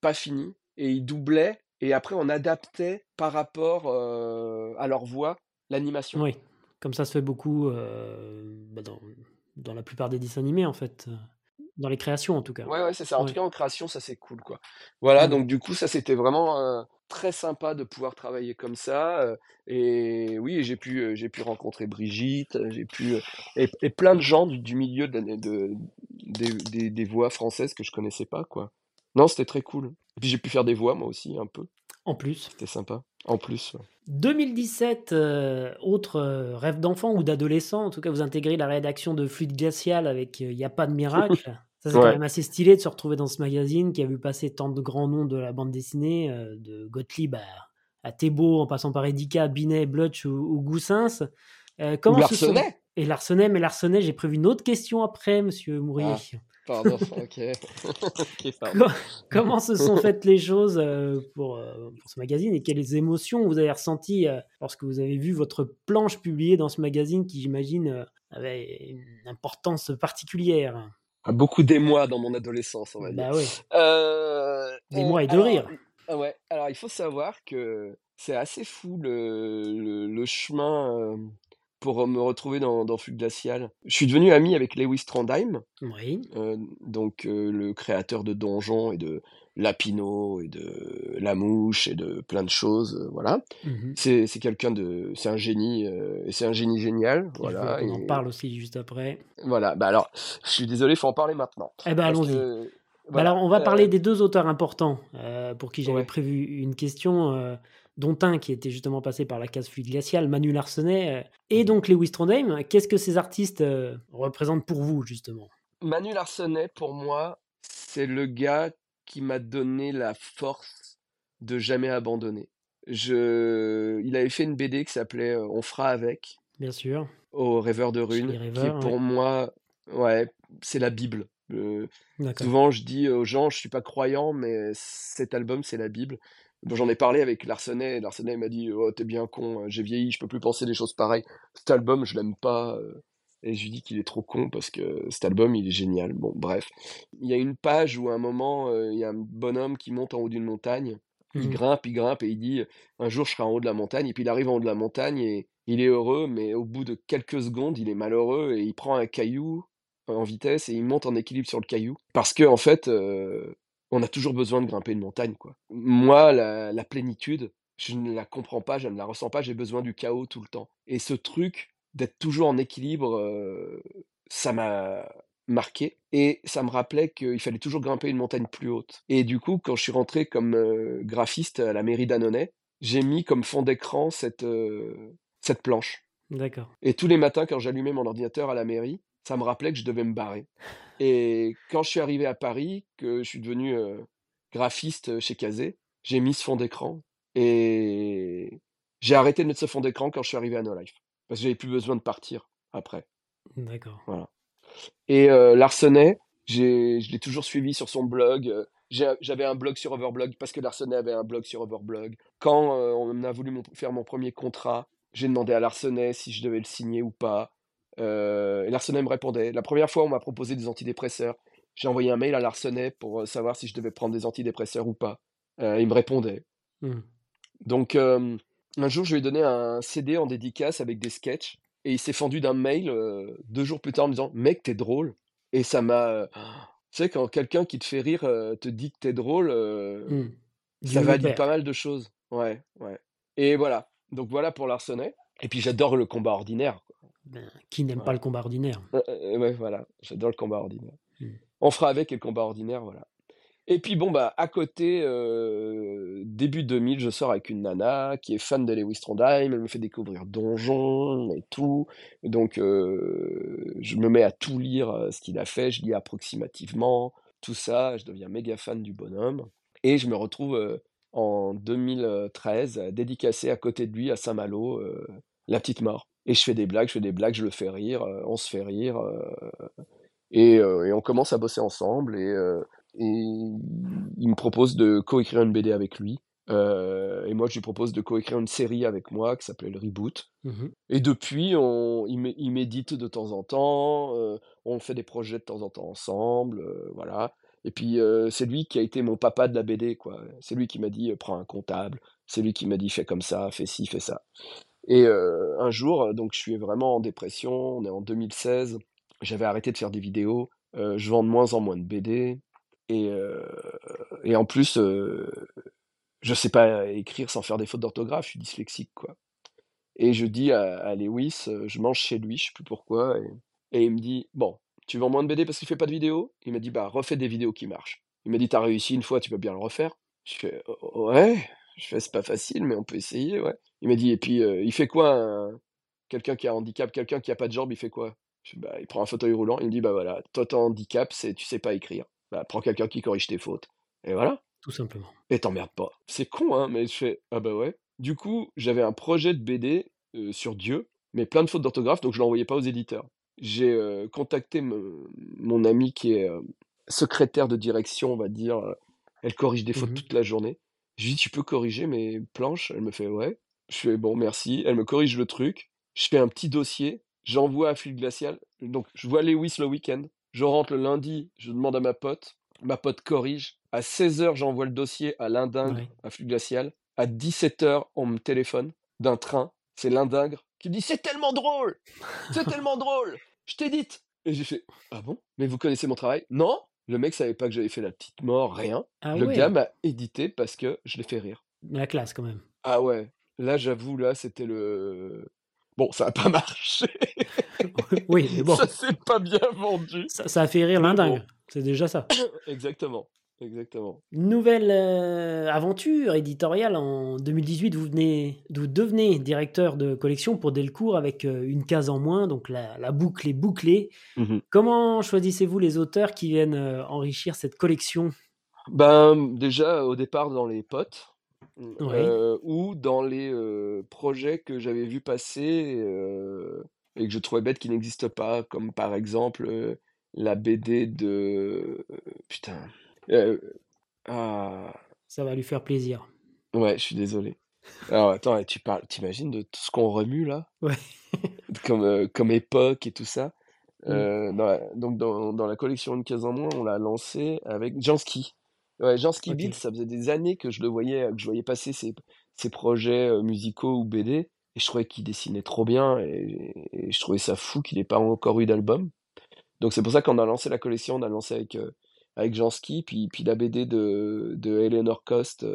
pas fini et ils doublaient et après on adaptait par rapport, à leur voix, l'animation. Oui, comme ça se fait beaucoup bah, dans, dans la plupart des dessins animés en fait, dans les créations en tout cas. Ouais, ouais, c'est ça. En tout cas, en création, ça, c'est cool, quoi. Voilà, Mm. donc du coup, ça, c'était vraiment, très sympa de pouvoir travailler comme ça, et oui, j'ai pu, j'ai pu rencontrer Brigitte, j'ai pu, et et plein de gens du du milieu de des des des voix françaises que je connaissais pas, quoi. Non, c'était très cool. Et puis j'ai pu faire des voix, moi aussi, un peu. En plus. C'était sympa. En plus, ouais. 2017, euh, autre euh, rêve d'enfant ou d'adolescent, en tout cas vous intégrez la rédaction de Fluide Glacial avec Il n'y a pas de miracle. Ça c'est quand Ouais. même assez stylé de se retrouver dans ce magazine qui a vu passer tant de grands noms de la bande dessinée, euh, de Gottlieb à, à Thébault en passant par Edica, Binet, Blutch ou, ou Goussens. Euh, comment se sont... Larsenet! Et Larsenet, mais Larsenet, j'ai prévu une autre question après, monsieur Mourier. Ah. Pardon, OK. OK, pardon. Co- Comment se sont faites les choses euh, pour, euh, pour ce magazine et quelles émotions vous avez ressenties euh, lorsque vous avez vu votre planche publiée dans ce magazine qui, j'imagine, euh, avait une importance particulière? Beaucoup d'émoi dans mon adolescence, on va dire. Bah oui, Heu, d'émoi et de alors, rire. ah ouais, alors il faut savoir que c'est assez fou le le le chemin, hem, pour, me retrouver dans dans Fluide Glacial. Je suis devenu ami avec Lewis Trondheim, Oui, heu, donc heu, le créateur de Donjon et de Lapino et de La Mouche et de plein de choses, heu, voilà. Mhm. C'est c'est quelqu'un de c'est un génie, heu et c'est un génie génial, voilà qu'on en parle aussi juste après. voilà. Bah, alors, je suis désolé, il faut en parler maintenant Eh ben allons-y. que Bah alors, voilà, on va parler heu des deux auteurs importants euh, pour qui j'avais ouais. prévu une question. euh, dont un qui était justement passé par la case fluide glaciale, Manu Larsenet, et donc Lewis Trondheim. Qu'est-ce que ces artistes représentent pour vous, justement? Manu Larsenet, pour moi, c'est le gars qui m'a donné la force de jamais abandonner. Je... Il avait fait une BD qui s'appelait On fera avec. Bien sûr. Au Rêveur de Rune, qui est pour moi, ouais, c'est la Bible. souvent, je dis aux gens, je suis pas croyant, mais cet album, c'est la Bible. Bon, j'en ai parlé avec Larsenet, et Larsenet m'a dit Oh, t'es bien con, j'ai vieilli, je peux plus penser des choses pareilles. Cet album, je l'aime pas. Et je lui dis qu'il est trop con parce que cet album, il est génial. Bon, bref. Il y a une page où à un moment, il y a un bonhomme qui monte en haut d'une montagne. Il mmh grimpe, il grimpe et il dit Un jour, je serai en haut de la montagne. Et puis il arrive en haut de la montagne et il est heureux, mais au bout de quelques secondes, il est malheureux et il prend un caillou en vitesse et il monte en équilibre sur le caillou. Parce que, en fait, on a toujours besoin de grimper une montagne, quoi. Moi, la, la plénitude, je ne la comprends pas, je ne la ressens pas, j'ai besoin du chaos tout le temps. Et ce truc, d'être toujours en équilibre, ça m'a marqué et ça me rappelait qu'il fallait toujours grimper une montagne plus haute. Et du coup, quand je suis rentré comme graphiste à la mairie d'Annonay, j'ai mis comme fond d'écran cette, cette planche. D'accord. Et tous les matins, quand j'allumais mon ordinateur à la mairie, ça me rappelait que je devais me barrer. Et quand je suis arrivé à Paris, que je suis devenu graphiste chez Kazé, j'ai mis ce fond d'écran et j'ai arrêté de mettre ce fond d'écran quand je suis arrivé à No Life. Parce que j'avais plus besoin de partir après. D'accord. Voilà. Et euh, Larsenet, je l'ai toujours suivi sur son blog. J'avais un blog sur Overblog parce que Larsenet avait un blog sur Overblog. Quand euh, on a voulu faire mon premier contrat, j'ai demandé à Larsenet si je devais le signer ou pas. Euh, et Larsenet me répondait. La première fois, on m'a proposé des antidépresseurs. J'ai envoyé un mail à Larsenet pour savoir si je devais prendre des antidépresseurs ou pas. il me répondait. Mmh. Donc, un jour, je lui ai donné un CD en dédicace avec des sketchs et il s'est fendu d'un mail euh, deux jours plus tard en me disant Mec, t'es drôle. Et ça m'a. Euh, tu sais, quand quelqu'un qui te fait rire euh, te dit que t'es drôle, mmh. ça valide pas mal de choses. Ouais, ouais. Et voilà. Donc voilà pour l'Arsenet. Et puis j'adore le combat ordinaire. Ben, qui n'aime pas le combat ordinaire Ouais, voilà. J'adore le combat ordinaire. Mmh. On fera avec le combat ordinaire, voilà. Et puis bon, bah, à côté, euh, début 2000, je sors avec une nana qui est fan de Lewis Trondheim, elle me fait découvrir Donjon et tout. Donc, euh, je me mets à tout lire euh, ce qu'il a fait, je lis approximativement, tout ça, je deviens méga fan du bonhomme. Et je me retrouve en 2013 dédicacé à côté de lui à Saint-Malo, La Petite Mort. Et je fais des blagues, je fais des blagues, je le fais rire, on se fait rire. Et, et, on commence à bosser ensemble. Et et il me propose de coécrire une BD avec lui. Euh, et moi, je lui propose de coécrire une série avec moi qui s'appelle Reboot. Mmh et depuis, on, il, médite de temps en temps, euh, on fait des projets de temps en temps ensemble, euh, voilà. Et puis, c'est lui qui a été mon papa de la BD, quoi. C'est lui qui m'a dit, prends un comptable. C'est lui qui m'a dit, fais comme ça, fais ci, fais ça. Et un jour, donc je suis vraiment en dépression, on est en 2016, j'avais arrêté de faire des vidéos, je vends de moins en moins de BD, et, et en plus, je sais pas écrire sans faire des fautes d'orthographe, je suis dyslexique, quoi. Et je dis à, Lewis, je mange chez lui, je sais plus pourquoi, et, il me dit, bon, tu vends moins de BD parce qu'il fait pas de vidéos? Il m'a dit, bah, refais des vidéos qui marchent. Il m'a dit, t'as réussi une fois, tu peux bien le refaire Je fais, ouais, je fais, c'est pas facile, mais on peut essayer, ouais. Il m'a dit, et puis, il fait quoi quelqu'un qui a un handicap, quelqu'un qui a pas de jambe, il fait quoi? Bah, il prend un fauteuil roulant, il me dit, bah voilà, toi, ton handicap, c'est tu sais pas écrire. Bah, prends quelqu'un qui corrige tes fautes. Et voilà. Tout simplement. Et t'emmerdes pas. C'est con, hein, mais je fais, ah bah ouais. Du coup, j'avais un projet de BD euh, sur Dieu, mais plein de fautes d'orthographe, donc je l'envoyais pas aux éditeurs. J'ai euh, contacté mon ami qui est euh, secrétaire de direction, on va dire. elle corrige des fautes mmh toute la journée. Je lui dis, tu peux corriger mes planches? Elle me fait, ouais. Je fais, bon, merci. Elle me corrige le truc. Je fais un petit dossier. J'envoie à Fil Glacial. Donc, je vois Lewis le week-end. Je rentre le lundi, je demande à ma pote, ma pote corrige. À 16h, j'envoie le dossier à l'Indingre, à Flux Glacial. À 17h, on me téléphone d'un train. C'est l'Indingre qui dit C'est tellement drôle C'est tellement drôle Je t'édite Et j'ai fait Ah bon? Mais vous connaissez mon travail Non Le mec savait pas que j'avais fait la petite mort, rien. Ah le gars m'a édité parce que je l'ai fait rire. La classe quand même. Ah ouais. Là, j'avoue, là, c'était le. Bon, ça n'a pas marché. oui, mais bon. Ça s'est pas bien vendu. Ça, a fait rire l'indingue. C'est déjà ça. Exactement. Exactement. Nouvelle euh, aventure éditoriale en 2018, vous, venez, vous devenez directeur de collection pour Delcourt avec euh, une case en moins, donc la, la boucle est bouclée. Mmh Comment choisissez-vous les auteurs qui viennent euh, enrichir cette collection? Ben, déjà, au départ, dans les potes, Oui. heu, ou dans les, projets que j'avais vus passer, et que je trouvais bêtes qui n'existent pas, comme par exemple, la BD de, putain, ah, Ça va lui faire plaisir. ouais, je suis désolé. Alors attends, tu parles tu de tout ce qu'on remue là? Ouais. Comme, comme époque et tout ça? Mmh. Heu, dans la donc dans dans la collection Une case en moins, on l'a lancé avec Jansky. Ouais, Jansky Beats, OK. ça faisait des années que je le voyais, que je voyais passer ses ses projets, musicaux ou BD et je trouvais qu'il dessinait trop bien et et je trouvais ça fou qu'il ait pas encore eu d'album. Donc c'est pour ça qu'on a lancé la collection, on a lancé avec, avec Jansky, puis puis la BD de de Eleanor Cost,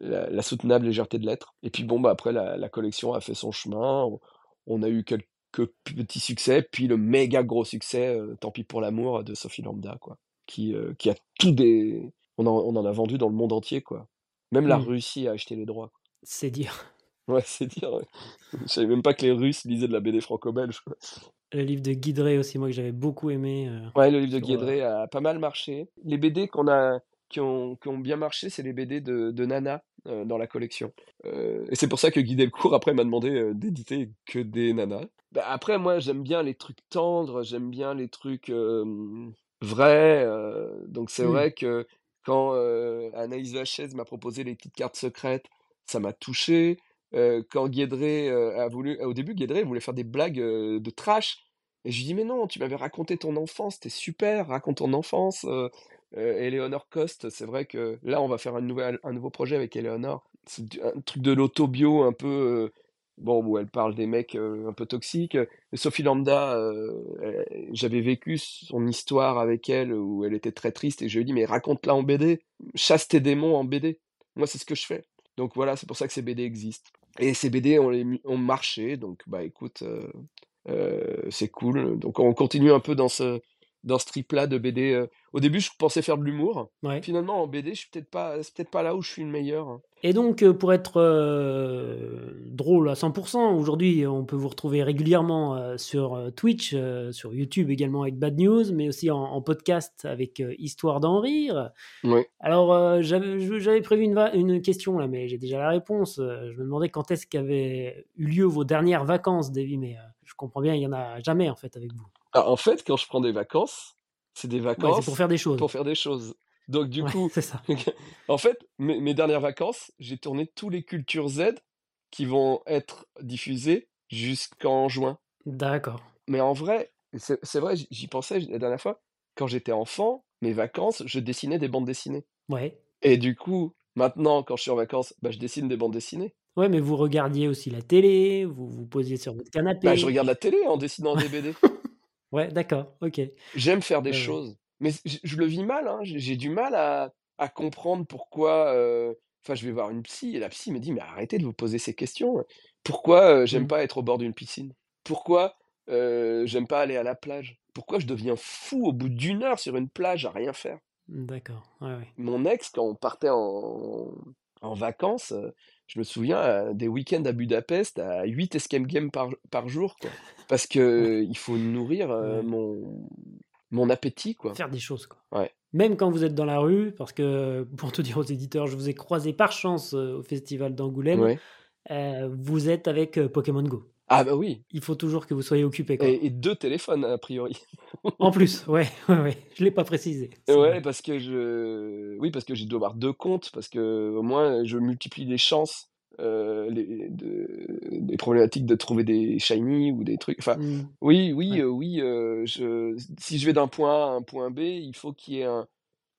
La la soutenable légèreté de l'être et puis bon, bah, après la la collection a fait son chemin, on on a eu quelques petits succès, puis le méga gros succès, Tant pis pour l'amour de Sophie Lambda quoi, qui, qui a tout des on en on en a vendu dans le monde entier, quoi. Même la Mmh. Russie a acheté les droits. C'est dire. Ouais, c'est dire, ouais. Je savais même pas que les Russes lisaient de la BD franco-belge. Le livre de Guy aussi, moi, que j'avais beaucoup aimé. euh, Ouais, le livre de sur, euh, a pas mal marché. Les BD qu'on a qui ont qui ont bien marché, c'est les BD de de Nana, heu, dans la collection. Et c'est pour ça que Guy Delcourt après m'a demandé, d'éditer que des nanas. Bah, après moi j'aime bien les trucs tendres, j'aime bien les trucs, vrais, donc c'est hmm. vrai que quand, Anaïs Vachez m'a proposé les petites cartes secrètes, ça m'a touché. Quand Guédré, a voulu au début Guédré voulait faire des blagues, de trash et je lui dis: «Mais non, tu m'avais raconté ton enfance, c'était super, raconte ton enfance, Eleanor Cost, c'est vrai que là, on va faire un nouveau projet avec Eleanor. C'est un truc de l'autobio un peu, bon, où elle parle des mecs, heu, un peu toxiques, Sophie Lambda, elle j'avais vécu son histoire avec elle où elle était très triste et je lui ai dit: «Mais raconte-la en BD, chasse tes démons en BD». Moi, c'est ce que je fais. Donc voilà, c'est pour ça que ces BD existent. Et ces BD ont les marché. Donc bah, écoute, Heu, c'est cool, donc on continue un peu dans ce dans ce trip-là de BD, heu. Au début, je pensais faire de l'humour. Ouais. Finalement, en BD, je suis peut-être pas c'est peut-être pas là où je suis le meilleur. Et donc, euh, pour être euh, drôle à 100%, aujourd'hui, on peut vous retrouver régulièrement euh, sur euh, Twitch, euh, sur YouTube également avec Bad News, mais aussi en, en podcast avec euh, Histoire d'en rire. Ouais. Alors, euh, j'avais prévu une, question là, mais j'ai déjà la réponse. Euh, Je me demandais quand est-ce qu'avaient eu lieu vos dernières vacances, Davy, mais euh, je comprends bien, il y en a jamais en fait avec vous. Alors en fait, quand je prends des vacances, c'est des Ouais, vacances pour faire des choses. pour faire des choses. Donc du Ouais, coup, c'est ça. en fait, mes mes dernières vacances, j'ai tourné tous les Culture Z qui vont être diffusés jusqu'en juin. D'accord. Mais en vrai, c'est vrai, j'y pensais la dernière fois, quand j'étais enfant, mes vacances, je dessinais des bandes dessinées. Ouais. Et du coup, maintenant, quand je suis en vacances, bah, je dessine des bandes dessinées. Ouais, mais vous regardiez aussi la télé, vous vous posiez sur votre Bah, je canapé. regarde la télé en dessinant des BD. Ouais, d'accord, OK. J'aime faire des choses, mais je je le vis mal, hein, j'ai j'ai du mal à à comprendre pourquoi, enfin, je vais voir une psy et la psy me dit: «Mais arrêtez de vous poser ces questions, pourquoi, j'aime Mmh. pas être au bord d'une piscine? Pourquoi, j'aime pas aller à la plage? Pourquoi je deviens fou au bout d'une heure sur une plage à rien faire?» D'accord, ouais, ouais. Mon ex, quand on partait en en vacances, je me souviens, des week-ends à Budapest à 8 escape games par par jour, quoi. Parce Ouais, qu'il faut nourrir, mon mon appétit, quoi. Faire des choses, quoi. Ouais. Même quand vous êtes dans la rue, parce que pour te dire aux éditeurs, je vous ai croisé par chance, au festival d'Angoulême, Ouais. vous êtes avec, Pokémon Go. Ah bah oui Il faut toujours que vous soyez occupé, quoi. et et 2 téléphones a priori. En plus, ouais, ouais, ouais, je l'ai pas précisé, Ouais, vrai. parce que je oui, parce que j'ai dû avoir 2 comptes, parce qu'au moins je multiplie les chances, heu, les de problématiques de trouver des shiny ou des trucs enfin, Mmh. oui, oui, Ouais. heu, oui, je si je vais d'un point A à un point B, il faut qu'il y ait un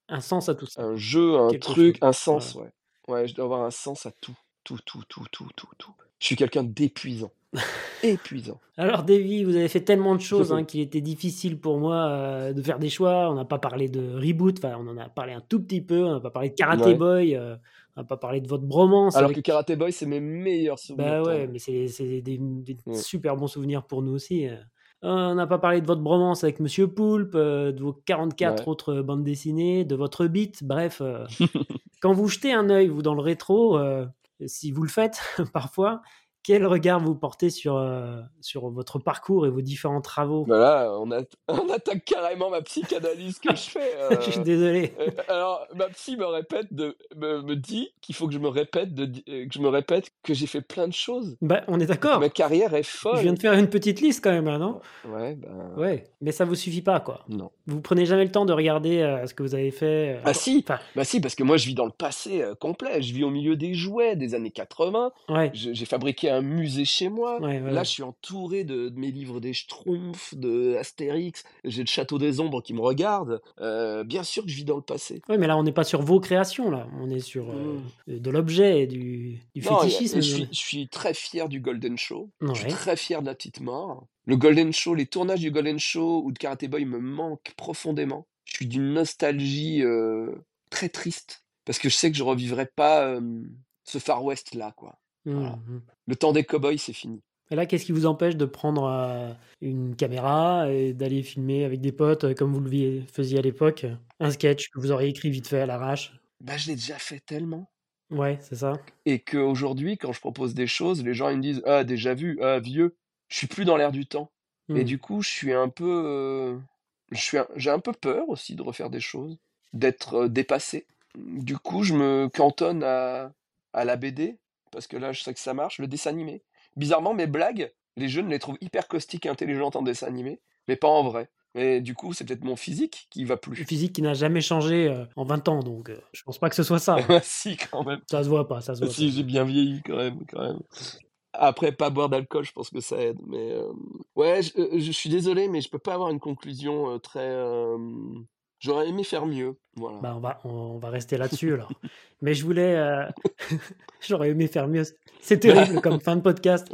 Un sens à tout ça, un jeu, un Quelque chose. truc, un ouais. sens, ouais. Ouais, je dois avoir un sens à tout. Tout, tout, tout, tout, tout, tout. Je suis quelqu'un d'épuisant. Épuisant. Alors Davy, vous avez fait tellement de choses, hein, qu'il était difficile pour moi, heu, de faire des choix. On n'a pas parlé de reboot, enfin on en a parlé un tout petit peu, on n'a pas parlé de Karate Ouais. Boy, heu, on n'a pas parlé de votre bromance Alors que avec Karate Boy, c'est mes meilleurs souvenirs bah, ouais, mais c'est des des Ouais. super bons souvenirs pour nous aussi, heu. On n'a pas parlé de votre bromance avec Monsieur Poulpe, euh, de vos 44 Ouais. autres bandes dessinées, de votre beat, bref. euh, quand vous jetez un œil, vous, dans le rétro, euh, si vous le faites parfois, quel regard vous portez sur, euh, sur votre parcours et vos différents travaux? Bah là, on, a- on attaque carrément ma psychanalyse que je fais. euh, Je suis désolé. euh, alors, ma psy me répète, de, me, me dit qu'il faut que je me répète, de, euh, que je me répète que j'ai fait plein de choses. Bah, on est d'accord. Ma carrière est Je folle. viens de faire une petite liste quand même, là, non? Ouais, ben Ouais, mais ça vous suffit pas, quoi. non. Vous prenez jamais le temps de regarder euh, ce que vous avez fait. euh, Ah si, Enfin, bah si, parce que moi je vis dans le passé euh, complet. Je vis au milieu des jouets des années 80. ouais, Je- J'ai fabriqué un musée chez moi. ouais, ouais, Là, je suis entouré de, de mes livres des Schtroumpfs, de Astérix. J'ai le château des ombres qui me regarde. Euh, bien sûr que je vis dans le passé. Ouais, mais là, on n'est pas sur vos créations, là. On est sur euh, Mm. de l'objet et du, Non, fétichisme. je suis, je suis très fier du Golden Show. Je suis très fier de la petite mort. Le Golden Show, les tournages du Golden Show ou de Karate Boy me manquent profondément. Je suis d'une nostalgie euh, très triste parce que je sais que je revivrai pas ce Far West là, quoi. Mm, Voilà. mm. Le temps des cowboys, c'est fini. Et là, qu'est-ce qui vous empêche de prendre euh, une caméra et d'aller filmer avec des potes, euh, comme vous le faisiez à l'époque, un sketch que vous auriez écrit vite fait à l'arrache? Bah, je l'ai déjà fait tellement. Ouais, c'est ça. Et qu'aujourd'hui, quand je propose des choses, les gens ils me disent Ah, déjà vu, ah, vieux. Je suis plus dans l'air du temps. Et Mm. du coup, je suis un peu. euh, je suis un- J'ai un peu peur aussi de refaire des choses, d'être dépassé. Du coup, je me cantonne à, à la BD, parce que là, je sais que ça marche, le dessin animé. Bizarrement, mes blagues, les jeunes les trouvent hyper caustiques et intelligentes en dessin animé, mais pas en vrai. Et du coup, c'est peut-être mon physique qui va Une plus. physique qui n'a jamais changé euh, en 20 ans, donc euh, je pense pas que ce soit ça. si, quand même. Ça se voit pas, ça se voit Si, j'ai bien vieilli quand même, quand même. Après, pas boire d'alcool, je pense que ça aide. Mais euh, ouais, je, je suis désolé, mais je peux pas avoir une conclusion très. J'aurais aimé faire mieux. Voilà. Bah, on va, on va rester là-dessus alors. Mais je voulais. euh, J'aurais aimé faire mieux. C'est terrible comme fin de podcast.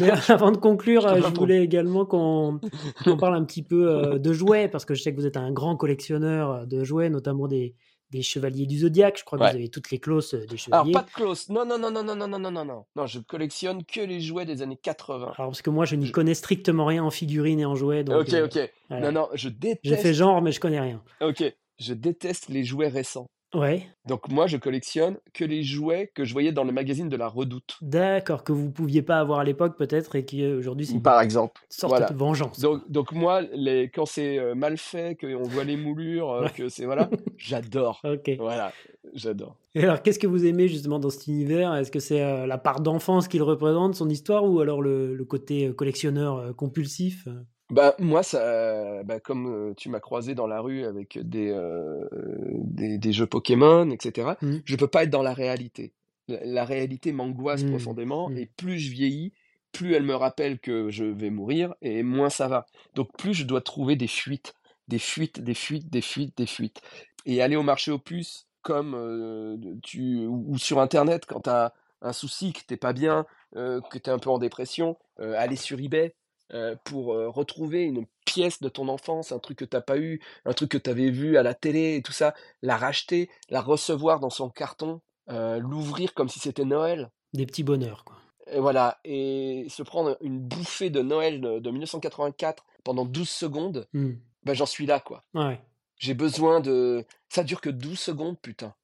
Mais avant de conclure, je euh, je voulais également qu'on qu'on parle un petit peu euh, de jouets, parce que je sais que vous êtes un grand collectionneur de jouets, notamment des, des chevaliers du zodiaque. Je crois que vous avez toutes les clauses euh, des Alors, chevaliers. pas de close. Non, non, non, non, non, non, non, non, non, non. Non, je collectionne que les jouets des années 80. Alors, parce que moi, je n'y Je- connais strictement rien en figurines et en jouets. Donc, ok, euh, ok. voilà. Non, non, je J'ai déteste. fait genre, mais je connais rien. Ok, je déteste les jouets récents. Ouais, Donc, moi, je collectionne que les jouets que je voyais dans le magazine de la Redoute. d'accord, que vous pouviez pas avoir à l'époque peut-être et qui euh, aujourd'hui c'est une Par exemple. sorte Voilà. de vengeance. Donc, donc moi, les, quand c'est euh, mal fait, qu'on voit les moulures, euh, Ouais. que c'est voilà, j'adore. Ok. Voilà, j'adore. Et alors, qu'est-ce que vous aimez justement dans cet univers? Est-ce que c'est euh, la part d'enfance qu'il représente, son histoire, ou alors le, le côté euh, collectionneur euh, compulsif Bah moi, ça, bah, comme euh, tu m'as croisé dans la rue avec des, euh, des, des jeux Pokémon, etc. Mhm. Je peux pas être dans la réalité. La, la réalité m'angoisse Mhm. profondément, Mhm. et plus je vieillis, plus elle me rappelle que je vais mourir, et moins ça va. Donc plus je dois trouver des fuites, des fuites, des fuites, des fuites, des fuites. Et aller au marché aux puces, comme euh, tu ou ou sur Internet, quand tu as un souci, que t'es pas bien, euh, que tu es un peu en dépression, euh, aller sur eBay euh, pour euh, retrouver une pièce de ton enfance, un truc que t'as pas eu, un truc que tu avais vu à la télé et tout ça, la racheter, la recevoir dans son carton, euh, l'ouvrir comme si c'était Noël. Des petits bonheurs, quoi. Et voilà, et se prendre une bouffée de Noël de, de 1984 pendant 12 secondes, Hmm. ben j'en suis là, quoi. Ouais. J'ai besoin de... Ça dure que 12 secondes, putain.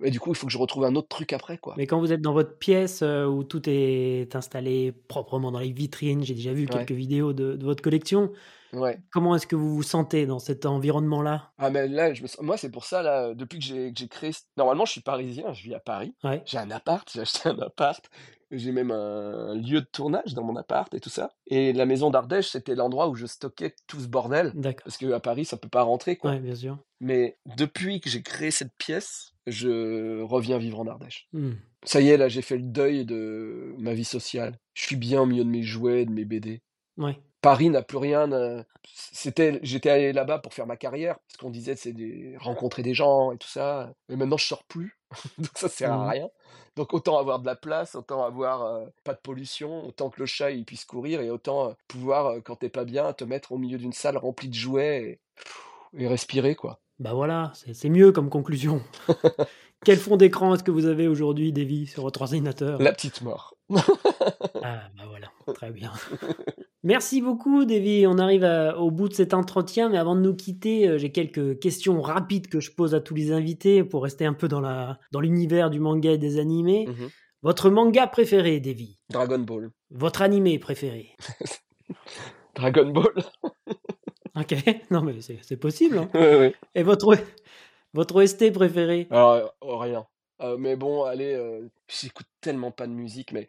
Mais du coup, il faut que je retrouve un autre truc après, quoi. Mais quand vous êtes dans votre pièce euh, où tout est installé proprement dans les vitrines, j'ai déjà vu Ouais. quelques vidéos de, de votre collection. Ouais. Comment est-ce que vous vous sentez dans cet environnement-là? Ah, mais là, je me sens- moi, c'est pour ça, là, depuis que j'ai créé... Normalement, je suis parisien, je vis à Paris. Ouais. J'ai un appart, j'ai acheté un appart. J'ai même un lieu de tournage dans mon appart et tout ça. Et la maison d'Ardèche, c'était l'endroit où je stockais tout ce bordel. Parce qu'à Paris, ça peut pas rentrer, quoi. Ouais, bien sûr. Mais depuis que j'ai créé cette pièce, je reviens vivre en Ardèche. Hmm. Ça y est, là, j'ai fait le deuil de ma vie sociale. Je suis bien au milieu de mes jouets, de mes BD. Ouais. Paris n'a plus rien. euh, C'était, j'étais allé là-bas pour faire ma carrière, parce qu'on disait c'est des, rencontrer des gens et tout ça. Mais maintenant, je sors plus, donc ça sert à Mhm. rien. Donc autant avoir de la place, autant avoir euh, pas de pollution, autant que le chat il puisse courir et autant euh, pouvoir, euh, quand t'es pas bien, te mettre au milieu d'une salle remplie de jouets et, et respirer quoi. Bah voilà, c'est c'est mieux comme conclusion. Quel fond d'écran est-ce que vous avez aujourd'hui, Davy, sur votre ordinateur? La petite mort. Ah, bah voilà, très bien. Merci beaucoup, Davy. On arrive à- au bout de cet entretien, mais avant de nous quitter, euh, j'ai quelques questions rapides que je pose à tous les invités pour rester un peu dans la dans l'univers du manga et des animés. Mhm. Votre manga préféré, Davy? Dragon Ball. Votre animé préféré? Dragon Ball. Ok, non mais c'est c'est possible. hein. Ouais, ouais. Et votre votre OST préféré? Alors, euh, rien. Euh, mais bon, allez, euh, j'écoute tellement pas de musique, mais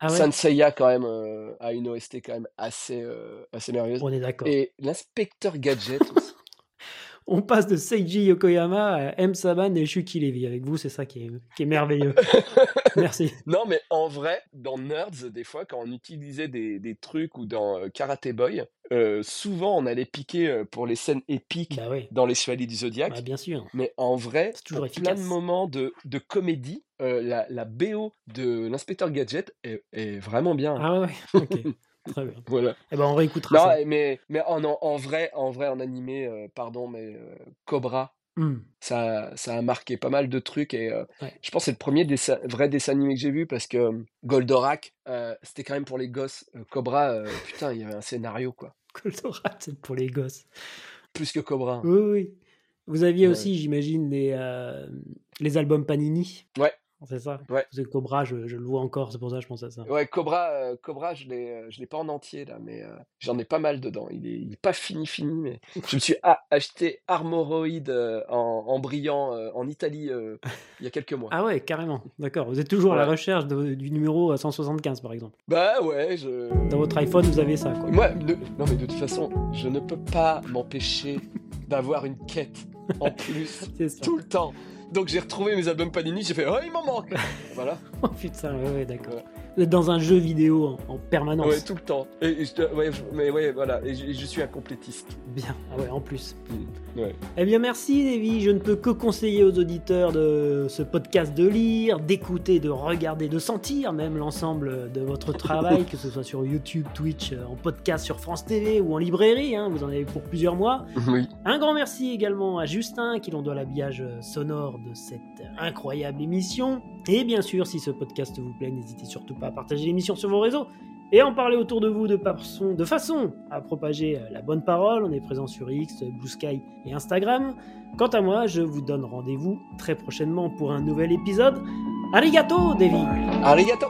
Ah ouais? Saint Seiya, quand même, euh, a une OST quand même assez, euh, assez merveilleuse. On est d'accord. Et l'inspecteur Gadget aussi. On passe de Seiji Yokoyama à M. Saban et Shuki Levy. Avec vous, c'est ça qui est, qui est merveilleux. Merci. Non, mais en vrai, dans Nerds, des fois, quand on utilisait des, des trucs ou dans euh, Karate Boy, euh, souvent on allait piquer euh, pour les scènes épiques Bah dans Les Chevaliers du Zodiaque. bah, bien sûr. Mais en vrai, toujours plein de moments de, de comédie, euh, la, la BO de l'inspecteur Gadget est, est vraiment bien. Ah ouais. ok. Très bien. Voilà. Eh ben, on réécoutera Non, ça. mais, mais en, vrai, en vrai, en animé, euh, pardon, mais euh, Cobra, Hmm. ça, ça a marqué pas mal de trucs et euh, Ouais. je pense que c'est le premier dessin, vrai dessin animé que j'ai vu parce que Goldorak, c'était quand même pour les gosses. Cobra, putain, il y avait un scénario quoi. Goldorak, c'est pour les gosses. Plus que Cobra. Oui, oui. Vous aviez Ouais. aussi, j'imagine, les, les albums Panini. Ouais. C'est ça Ouais. Parce que Cobra, je, je le vois encore, c'est pour ça que je pense à ça. Ouais, Cobra, euh, Cobra, je l'ai, euh, je l'ai pas en entier là, mais euh, j'en ai pas mal dedans. Il est, il est pas fini, fini, mais je me suis acheté Armoroid euh, en, en brillant en Italie il y a quelques mois. Ah ouais, carrément. D'accord. Vous êtes toujours à la Ouais. recherche de- du numéro 175, par exemple. Bah ouais, je. Dans votre iPhone, vous avez ça, quoi. Moi, ne- non mais de toute façon, je ne peux pas m'empêcher d'avoir une quête en plus tout le temps. Donc j'ai retrouvé mes albums Panini, j'ai fait oh il m'en manque. voilà. Oh putain, ouais, ouais, d'accord. Dans un jeu vidéo en, en permanence. Ouais, tout le temps. Et, et je, te- ouais, je- mais ouais, voilà. Et je, suis un complétiste. Bien. Ah ouais, en plus. Ouais. Eh bien, merci, Davy. Je ne peux que conseiller aux auditeurs de ce podcast de lire, d'écouter, de regarder, de sentir même l'ensemble de votre travail, que ce soit sur YouTube, Twitch, euh, en podcast sur France TV ou en librairie. hein, vous en avez pour plusieurs mois. Oui. Un grand merci également à Justin, qui l'on doit l'habillage sonore de cette incroyable émission. Et bien sûr, si ce podcast vous plaît, n'hésitez surtout pas à partager l'émission sur vos réseaux et en parler autour de vous de, façon, de façon à propager euh, la bonne parole. On est présent sur X, Blue Sky et Instagram. Quant à moi, je vous donne rendez-vous très prochainement pour un nouvel épisode. Arigato, Davy Arigato.